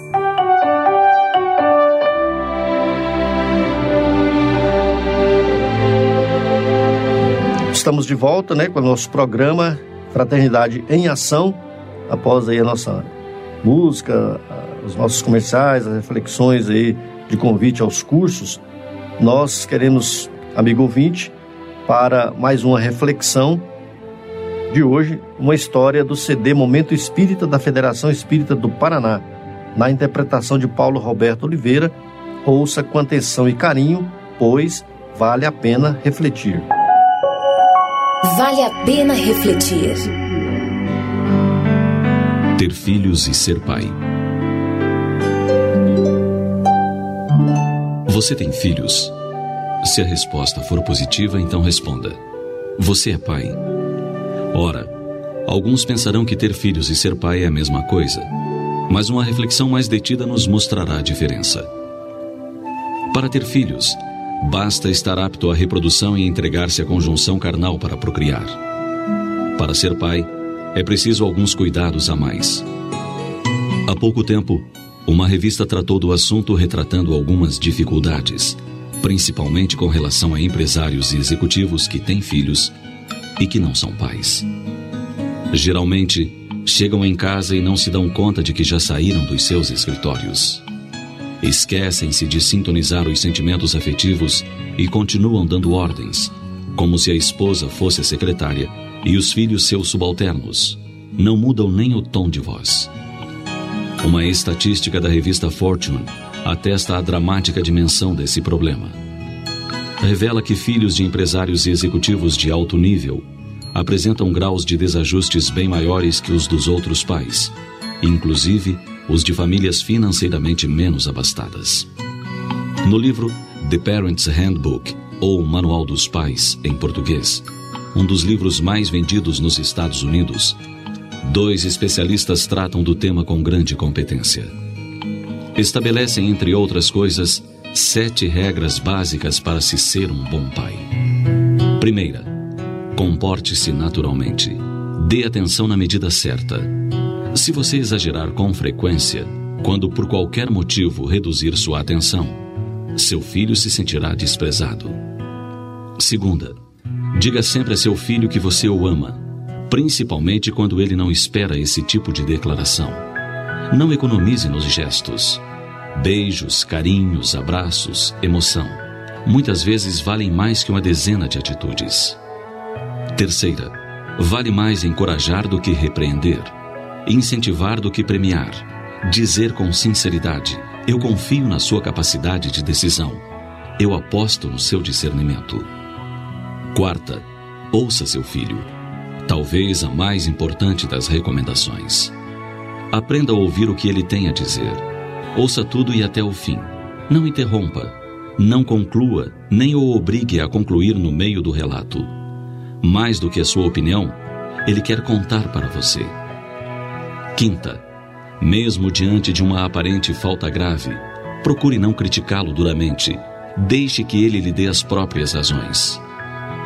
Estamos de volta, né, com o nosso programa Fraternidade em Ação, após aí a nossa música, os nossos comerciais, as reflexões aí de convite aos cursos. Nós queremos, amigo ouvinte, para mais uma reflexão de hoje, uma história do CD Momento Espírita da Federação Espírita do Paraná, na interpretação de Paulo Roberto Oliveira. Ouça com atenção e carinho, pois vale a pena refletir. Vale a pena refletir. Ter filhos e ser pai. Você tem filhos? Se a resposta for positiva, então responda: Você é pai. Ora, alguns pensarão que ter filhos e ser pai é a mesma coisa, mas uma reflexão mais detida nos mostrará a diferença. Para ter filhos, Basta estar apto à reprodução e entregar-se à conjunção carnal para procriar. Para ser pai, é preciso alguns cuidados a mais. Há pouco tempo, uma revista tratou do assunto retratando algumas dificuldades, principalmente com relação a empresários e executivos que têm filhos e que não são pais. Geralmente, chegam em casa e não se dão conta de que já saíram dos seus escritórios. Esquecem-se de sintonizar os sentimentos afetivos e continuam dando ordens, como se a esposa fosse a secretária e os filhos seus subalternos. Não mudam nem o tom de voz. Uma estatística da revista Fortune atesta a dramática dimensão desse problema. Revela que filhos de empresários e executivos de alto nível apresentam graus de desajustes bem maiores que os dos outros pais, inclusive os de famílias financeiramente menos abastadas. No livro The Parent's Handbook, ou Manual dos Pais, em português, um dos livros mais vendidos nos Estados Unidos, dois especialistas tratam do tema com grande competência. Estabelecem, entre outras coisas, sete regras básicas para se ser um bom pai. Primeira, comporte-se naturalmente. Dê atenção na medida certa se você exagerar com frequência, quando por qualquer motivo reduzir sua atenção, seu filho se sentirá desprezado. Segunda, diga sempre a seu filho que você o ama, principalmente quando ele não espera esse tipo de declaração. Não economize nos gestos. Beijos, carinhos, abraços, emoção. Muitas vezes valem mais que uma dezena de atitudes. Terceira, vale mais encorajar do que repreender incentivar do que premiar. Dizer com sinceridade: Eu confio na sua capacidade de decisão. Eu aposto no seu discernimento. Quarta, ouça seu filho. Talvez a mais importante das recomendações. Aprenda a ouvir o que ele tem a dizer. Ouça tudo e até o fim. Não interrompa. Não conclua, nem o obrigue a concluir no meio do relato. Mais do que a sua opinião, ele quer contar para você. Quinta, mesmo diante de uma aparente falta grave, procure não criticá-lo duramente. Deixe que ele lhe dê as próprias razões.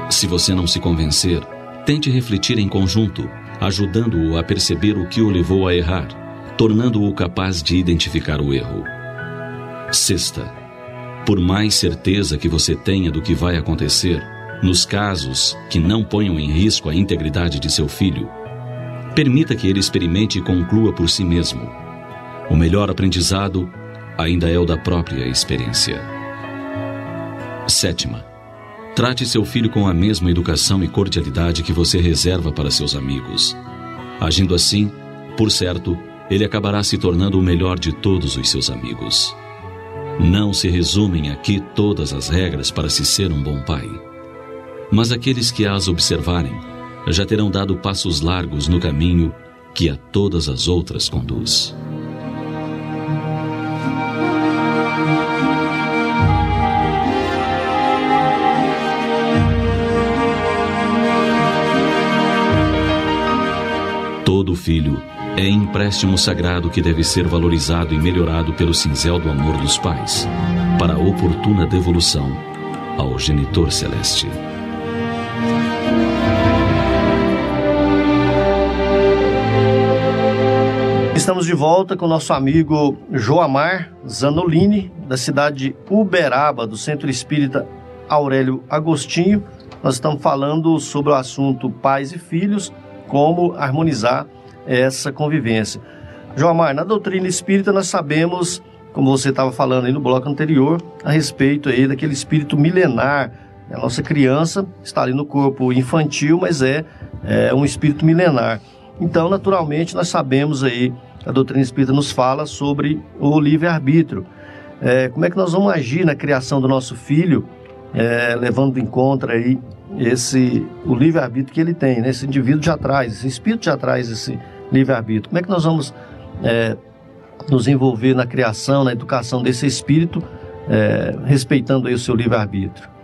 Se você não se convencer, tente refletir em conjunto, ajudando-o a perceber o que o levou a errar, tornando-o capaz de identificar o erro. Sexta, por mais certeza que você tenha do que vai acontecer, nos casos que não ponham em risco a integridade de seu filho, Permita que ele experimente e conclua por si mesmo. O melhor aprendizado ainda é o da própria experiência. Sétima, trate seu filho com a mesma educação e cordialidade que você reserva para seus amigos. Agindo assim, por certo, ele acabará se tornando o melhor de todos os seus amigos. Não se resumem aqui todas as regras para se ser um bom pai. Mas aqueles que as observarem já terão dado passos largos no caminho que a todas as outras conduz. Todo filho é empréstimo sagrado que deve ser valorizado e melhorado pelo cinzel do amor dos pais, para a oportuna devolução ao genitor celeste. Estamos de volta com nosso amigo Joamar Zanolini, da cidade de Uberaba, do Centro Espírita Aurélio Agostinho. Nós estamos falando sobre o assunto pais e filhos, como harmonizar essa convivência. Joamar, na doutrina espírita nós sabemos, como você estava falando aí no bloco anterior, a respeito aí daquele espírito milenar. A nossa criança está ali no corpo infantil, mas é, é um espírito milenar. Então, naturalmente, nós sabemos aí, a doutrina espírita nos fala sobre o livre-arbítrio. É, como é que nós vamos agir na criação do nosso filho, é, levando em conta aí esse o livre-arbítrio que ele tem, né? Esse indivíduo já traz, esse espírito já traz esse livre-arbítrio. Como é que nós vamos é, nos envolver na criação, na educação desse espírito, é, respeitando aí o seu livre-arbítrio?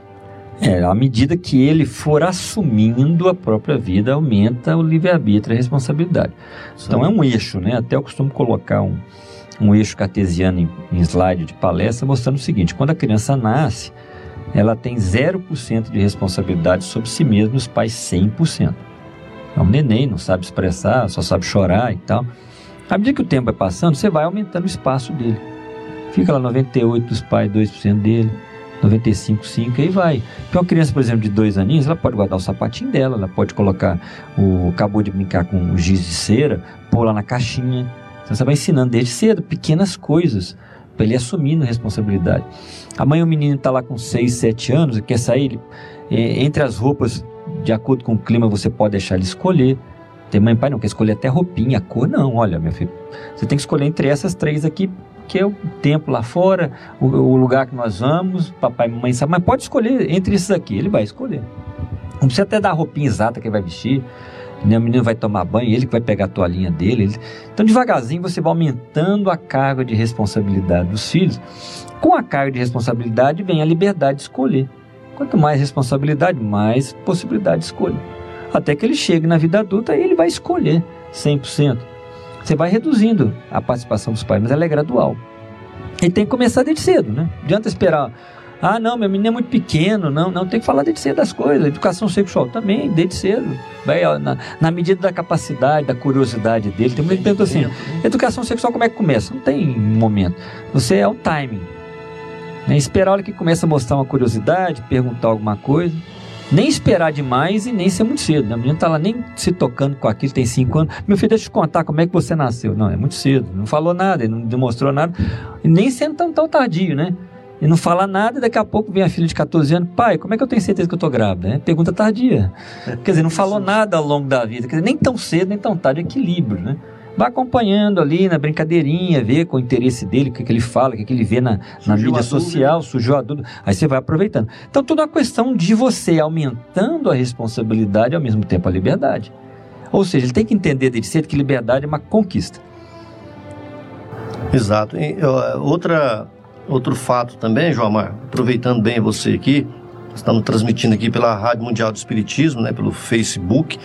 É, à medida que ele for assumindo a própria vida, aumenta o livre-arbítrio e a responsabilidade. Sim. Então é um eixo, né? Até eu costumo colocar um, um eixo cartesiano em, em slide de palestra mostrando o seguinte: quando a criança nasce, ela tem 0% de responsabilidade sobre si mesma, os pais 100%. É um neném, não sabe expressar, só sabe chorar e tal. À medida que o tempo vai passando, você vai aumentando o espaço dele. Fica lá 98 dos pais, 2% dele, 95, 5, aí vai. Porque uma criança, por exemplo, de dois aninhos, ela pode guardar o sapatinho dela, ela pode colocar o. acabou de brincar com o giz de cera, pôr lá na caixinha. Então você vai ensinando desde cedo pequenas coisas para ele assumindo responsabilidade. Amanhã o menino está lá com 6, 7 anos e quer sair, ele, é, entre as roupas de acordo com o clima, você pode deixar ele escolher. Tem mãe e pai não quer escolher até roupinha, a cor não. Olha, meu filho, você tem que escolher entre essas três aqui, que é o tempo lá fora, o, o lugar que nós vamos, papai e mamãe sabe, mas pode escolher entre esses aqui, ele vai escolher. Não precisa até dar a roupinha exata que ele vai vestir. Né? O menino vai tomar banho, ele que vai pegar a toalhinha dele. Ele... Então, devagarzinho, você vai aumentando a carga de responsabilidade dos filhos. Com a carga de responsabilidade vem a liberdade de escolher. Quanto mais responsabilidade, mais possibilidade de escolha. Até que ele chegue na vida adulta e ele vai escolher 100%. Você vai reduzindo a participação dos pais, mas ela é gradual. Ele tem que começar desde cedo, né? Não adianta esperar. Ah, não, meu menino é muito pequeno. Não, não, tem que falar desde cedo das coisas. Educação sexual também, desde cedo. Vai, ó, na, na, medida da capacidade, da curiosidade dele. Tem gente pergunta assim: educação sexual como é que começa? Não tem momento. Você é o timing. Né? Esperar a hora que começa a mostrar uma curiosidade, perguntar alguma coisa. Nem esperar demais e nem ser muito cedo. Né? A menina está lá nem se tocando com aquilo, tem cinco anos. Meu filho, deixa eu te contar como é que você nasceu. Não, é muito cedo. Não falou nada, não demonstrou nada. E nem sendo tão, tão tardio, né? E não fala nada e daqui a pouco vem a filha de 14 anos. Pai, como é que eu tenho certeza que eu estou grávida? É pergunta tardia. Quer dizer, não falou nada ao longo da vida. Quer dizer, nem tão cedo, nem tão tarde. Equilíbrio, né? Vai acompanhando ali na brincadeirinha, vê com o interesse dele, o que, que ele fala, o que, que ele vê na, na mídia social, dúvida. surgiu a dúvida. Aí você vai aproveitando. Então, tudo é uma questão de você aumentando a responsabilidade e ao mesmo tempo a liberdade. Ou seja, ele tem que entender desde cedo que liberdade é uma conquista. Exato. E, outra, outro fato também, João Amar, aproveitando bem você aqui, estamos transmitindo aqui pela Rádio Mundial do Espiritismo, né, pelo Facebook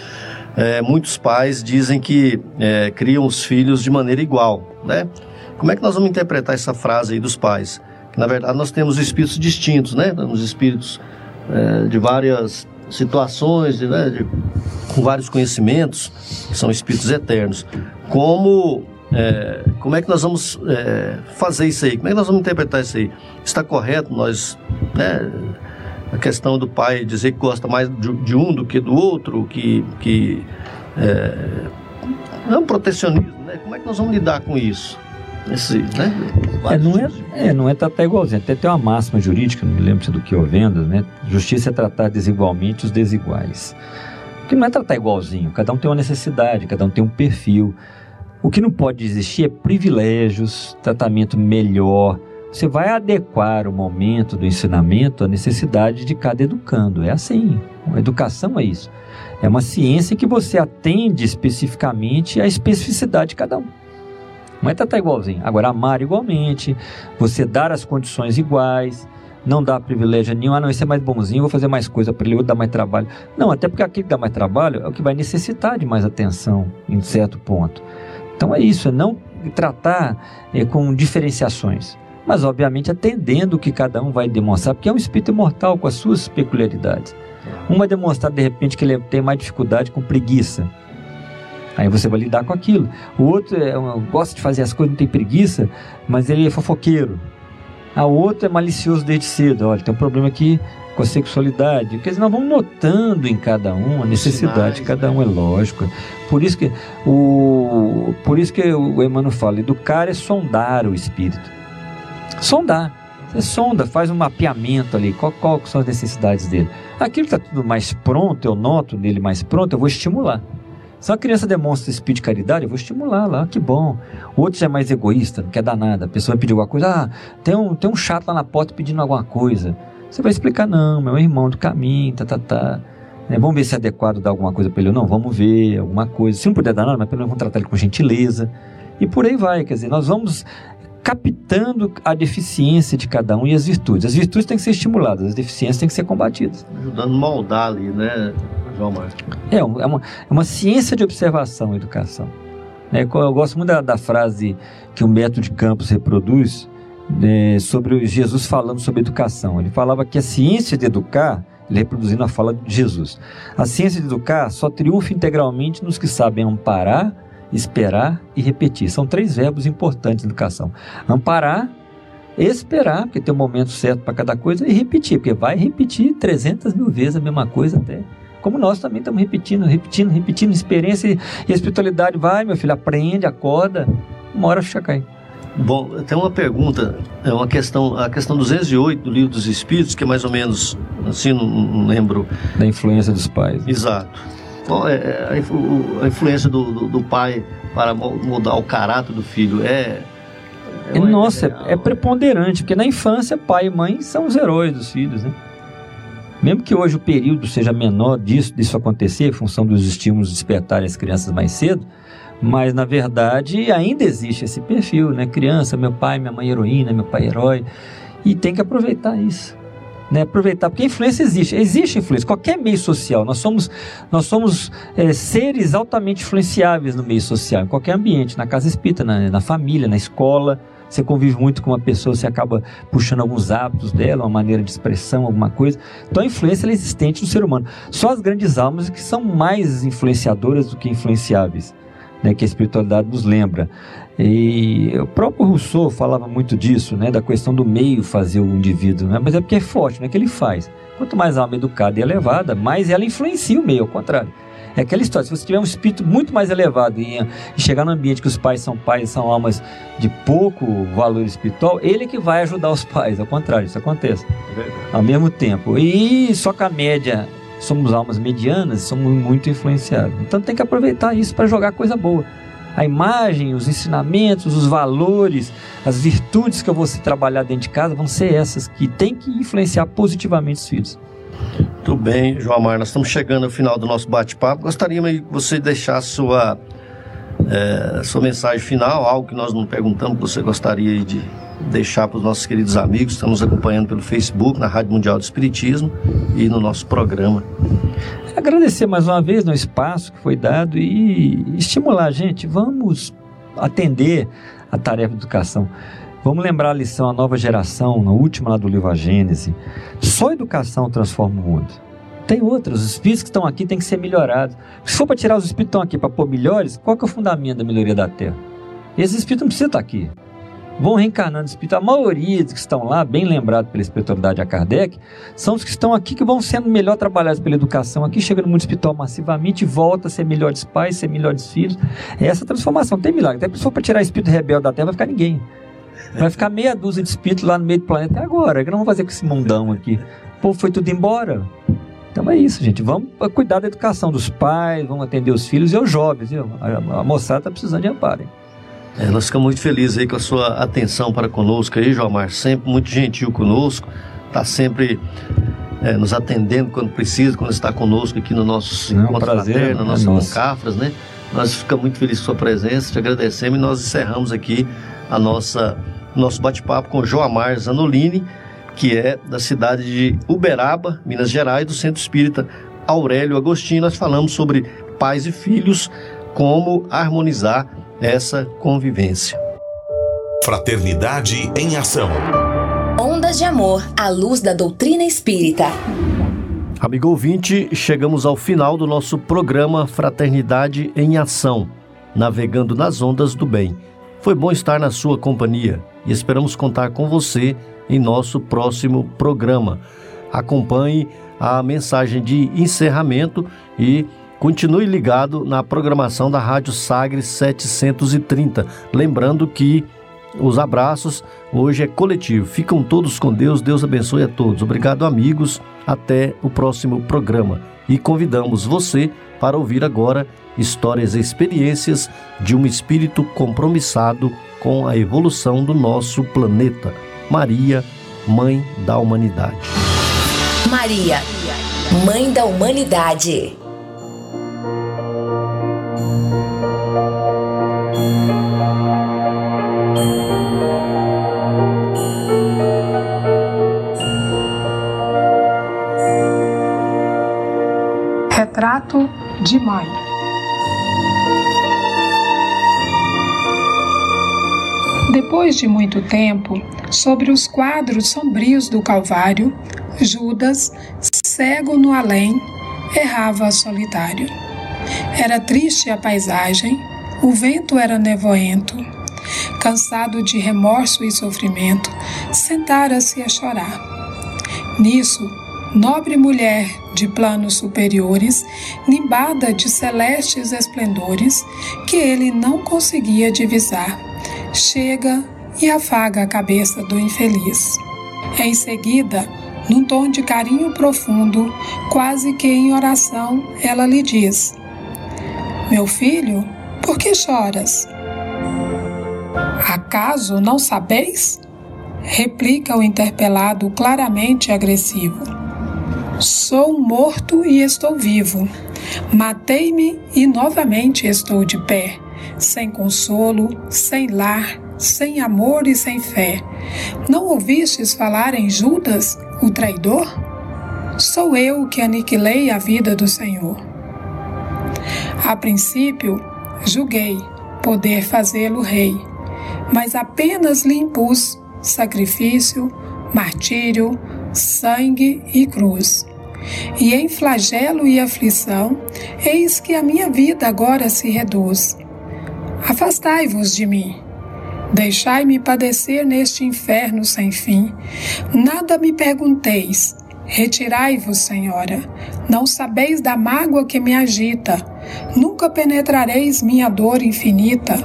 é, muitos pais dizem que é, criam os filhos de maneira igual, né? Como é que nós vamos interpretar essa frase aí dos pais? Que, na verdade, nós temos espíritos distintos, né? Temos espíritos é, de várias situações, de, né? de, com vários conhecimentos, que são espíritos eternos. Como, é, como é que nós vamos é, fazer isso aí? Como é que nós vamos interpretar isso aí? Está correto nós... Né? A questão do pai dizer que gosta mais de, de um do que do outro, que, que é, é um protecionismo, né? Como é que nós vamos lidar com isso? Esse, né? É, não é, é, não é tratar igualzinho. Até tem uma máxima jurídica, não me lembro se é do que eu vendo, né? Justiça é tratar desigualmente os desiguais. Que não é tratar igualzinho, cada um tem uma necessidade, cada um tem um perfil. O que não pode existir é privilégios, tratamento melhor. Você vai adequar o momento do ensinamento à necessidade de cada educando. É assim. A educação é isso. É uma ciência que você atende especificamente à especificidade de cada um. Não é tratar igualzinho. Agora, amar igualmente, você dar as condições iguais, não dar privilégio nenhum. Ah, não, esse é mais bonzinho, vou fazer mais coisa para ele, outro dar mais trabalho. Não, até porque aquele que dá mais trabalho é o que vai necessitar de mais atenção em certo ponto. Então é isso, é não tratar é, com diferenciações, mas obviamente atendendo o que cada um vai demonstrar, porque é um espírito imortal com as suas peculiaridades. Um vai demonstrar de repente que ele tem mais dificuldade com preguiça. Aí você vai lidar com aquilo. O outro é, gosta de fazer as coisas, não tem preguiça, mas ele é fofoqueiro. A outra é malicioso desde cedo. Olha, tem um problema aqui com a sexualidade. Porque nós vamos notando em cada um a necessidade de cada um, é lógico. Por isso que o, por isso que o Emmanuel fala, educar é sondar o espírito. Sondar. Você sonda, faz um mapeamento ali, qual, qual são as necessidades dele. Aquilo que está tudo mais pronto, eu noto nele mais pronto, eu vou estimular. Se uma criança demonstra espírito de caridade, eu vou estimular lá, que bom. O outro já é mais egoísta, não quer dar nada. A pessoa vai pedir alguma coisa, ah, tem um, tem um chato lá na porta pedindo alguma coisa. Você vai explicar, não, meu irmão do caminho, tá, tá, tá. É, vamos ver se é adequado dar alguma coisa para ele ou não, vamos ver alguma coisa. Se não puder dar nada, mas pelo menos vamos tratar ele com gentileza. E por aí vai, quer dizer, nós vamos captando a deficiência de cada um e as virtudes. As virtudes têm que ser estimuladas, as deficiências têm que ser combatidas. Ajudando a moldar ali, né, João Marcos? É, é, uma, é uma ciência de observação a educação. É, eu gosto muito da, da frase que o método de Campos reproduz é, sobre Jesus falando sobre educação. Ele falava que a ciência de educar, ele reproduzindo a fala de Jesus, a ciência de educar só triunfa integralmente nos que sabem amparar esperar e repetir. São três verbos importantes na educação: amparar, esperar, porque tem um momento certo para cada coisa, e repetir, porque vai repetir 300 mil vezes a mesma coisa até. Como nós também estamos repetindo, repetindo, repetindo, experiência e, espiritualidade vai, meu filho, aprende, acorda, uma hora fica cai. Bom, tem uma pergunta, é uma questão, a questão 208 do Livro dos Espíritos, que é mais ou menos, assim, não, não lembro. Da influência dos pais. Exato. É, é a influência do, do, do pai para mudar o caráter do filho? É, é Nossa, é, é, preponderante, porque na infância pai e mãe são os heróis dos filhos, né? Mesmo que hoje o período seja menor disso, disso acontecer, em função dos estímulos despertarem as crianças mais cedo, mas na verdade ainda existe esse perfil, né? Criança, meu pai, minha mãe heroína, meu pai herói, e tem que aproveitar isso né, aproveitar, porque influência existe, existe influência, qualquer meio social, nós somos, nós somos é, seres altamente influenciáveis no meio social, em qualquer ambiente, na casa espírita, na, na família, na escola, você convive muito com uma pessoa, você acaba puxando alguns hábitos dela, uma maneira de expressão, alguma coisa. Então a influência é existente no ser humano. Só as grandes almas que são mais influenciadoras do que influenciáveis, né, que a espiritualidade nos lembra. E o próprio Rousseau falava muito disso, né, da questão do meio fazer o indivíduo, né, mas é porque é forte, não é que ele faz. Quanto mais a alma educada e elevada, mais ela influencia o meio, ao contrário. É aquela história, se você tiver um espírito muito mais elevado e, chegar num ambiente que os pais são pais, são almas de pouco valor espiritual, ele é que vai ajudar os pais, ao contrário, isso acontece. É ao mesmo tempo. E só que a média, somos almas medianas, somos muito influenciados. Então tem que aproveitar isso para jogar coisa boa a imagem, os ensinamentos, os valores, as virtudes que eu vou trabalhar dentro de casa vão ser essas que tem que influenciar positivamente os filhos. Muito bem, João Amar, nós estamos chegando ao final do nosso bate-papo. Gostaríamos que você deixasse sua, é, sua mensagem final, algo que nós não perguntamos, que você gostaria de deixar para os nossos queridos amigos nos acompanhando pelo Facebook, na Rádio Mundial do Espiritismo e no nosso programa. Agradecer mais uma vez no espaço que foi dado e estimular a gente. Vamos atender a tarefa de educação. Vamos lembrar a lição, a nova geração, na última lá do livro A Gênese. Só educação transforma o mundo. Tem outras, os espíritos que estão aqui têm que ser melhorados. Se for para tirar os espíritos que estão aqui para pôr melhores, qual que é o fundamento da melhoria da Terra? Esses espíritos não precisam estar aqui. Vão reencarnando espírito. A maioria dos que estão lá, bem lembrado pela espiritualidade a Kardec, são os que estão aqui que vão sendo melhor trabalhados pela educação aqui, chega no mundo espiritual massivamente, volta a ser melhores pais, ser melhores filhos. É essa transformação tem milagre. Até for para tirar espírito rebelde da Terra, vai ficar ninguém. Vai ficar meia dúzia de espíritos lá no meio do planeta agora. O que não vamos fazer com esse mundão aqui? Povo foi tudo embora. Então é isso, gente. Vamos cuidar da educação dos pais, vamos atender os filhos e os jovens. Viu? A, a moçada está precisando de amparo. Hein? É, nós ficamos muito felizes aí com a sua atenção para conosco aí, João Mar. Sempre muito gentil conosco. Está sempre é, nos atendendo quando precisa, quando está conosco aqui no nosso é encontro prazer, no nosso é Cafras, né? Nós ficamos muito felizes com a sua presença, te agradecemos e nós encerramos aqui a nossa nosso bate-papo com Joamar Zanolini, que é da cidade de Uberaba, Minas Gerais, do Centro Espírita Aurélio Agostinho. Nós falamos sobre pais e filhos, como harmonizar essa convivência. Fraternidade em ação. Ondas de amor à luz da doutrina espírita. Amigo ouvinte, chegamos ao final do nosso programa Fraternidade em Ação, navegando nas ondas do bem. Foi bom estar na sua companhia e esperamos contar com você em nosso próximo programa. Acompanhe a mensagem de encerramento e continue ligado na programação da Rádio Sagres 730. Lembrando que os abraços hoje é coletivo. Ficam todos com Deus. Deus abençoe a todos. Obrigado, amigos. Até o próximo programa. E convidamos você para ouvir agora histórias e experiências de um espírito compromissado com a evolução do nosso planeta. Maria, Mãe da Humanidade. Maria, Mãe da Humanidade. Retrato de Mãe. Depois de muito tempo, sobre os quadros sombrios do Calvário, Judas, cego no além, errava solitário. Era triste a paisagem, o vento era nevoento. Cansado de remorso e sofrimento, sentara-se a chorar. Nisso, nobre mulher de planos superiores, nimbada de celestes esplendores, que ele não conseguia divisar, chega e afaga a cabeça do infeliz. Em seguida, num tom de carinho profundo, quase que em oração, ela lhe diz: Meu filho, por que choras? Acaso não sabeis? Replica o interpelado claramente agressivo. Sou morto e estou vivo. Matei-me e novamente estou de pé, sem consolo, sem lar, sem amor e sem fé. Não ouvistes falar em Judas, o traidor? Sou eu que aniquilei a vida do Senhor. A princípio, julguei poder fazê-lo rei, mas apenas lhe impus sacrifício, martírio, sangue e cruz. E em flagelo e aflição, eis que a minha vida agora se reduz. Afastai-vos de mim. Deixai-me padecer neste inferno sem fim. Nada me pergunteis. Retirai-vos, Senhora. Não sabeis da mágoa que me agita. Nunca penetrareis minha dor infinita.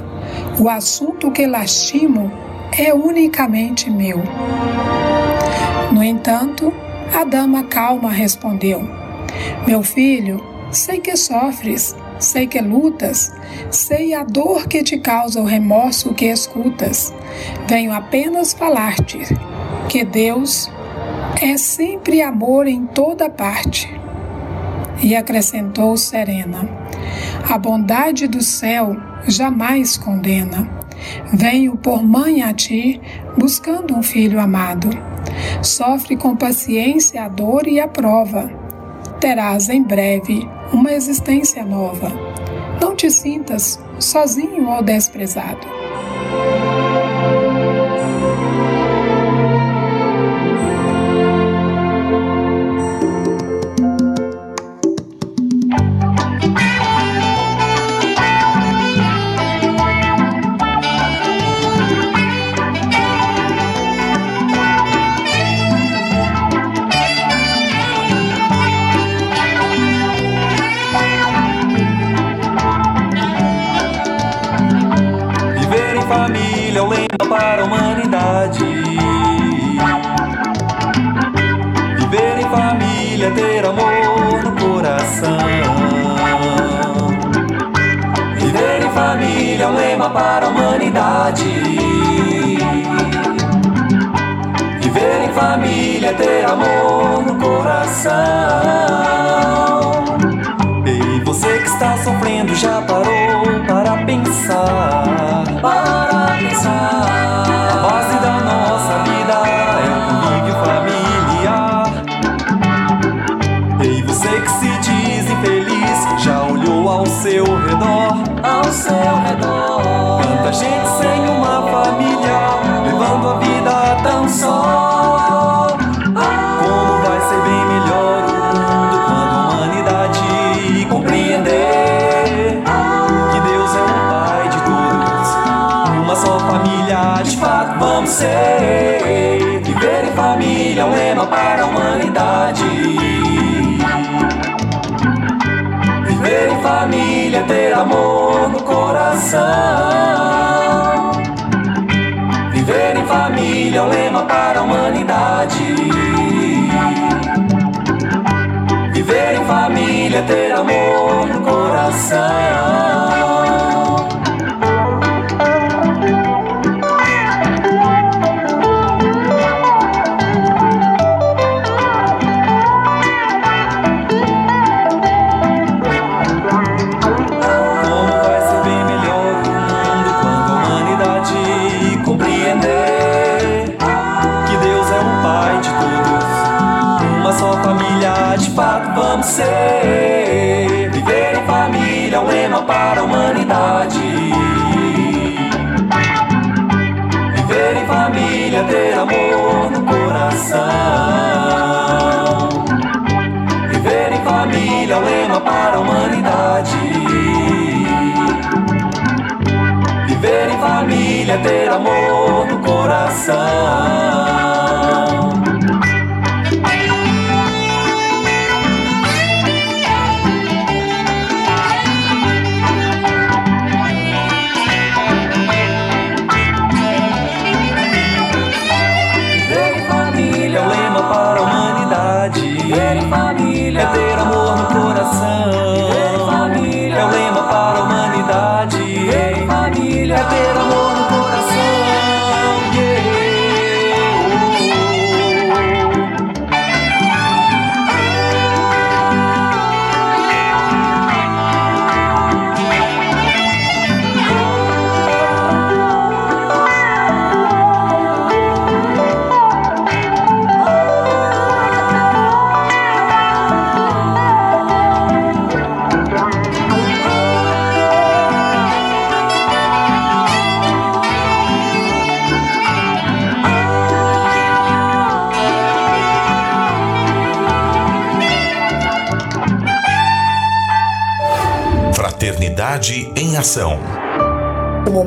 O assunto que lastimo é unicamente meu. No entanto, a dama calma respondeu: Meu filho, sei que sofres, sei que lutas, sei a dor que te causa o remorso que escutas. Venho apenas falar-te que Deus é sempre amor em toda parte. E acrescentou serena: A bondade do céu jamais condena. Venho por mãe a ti, buscando um filho amado. Sofre com paciência a dor e a prova. Terás em breve uma existência nova. Não te sintas sozinho ou desprezado.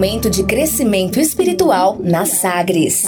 Momento de crescimento espiritual na Sagres.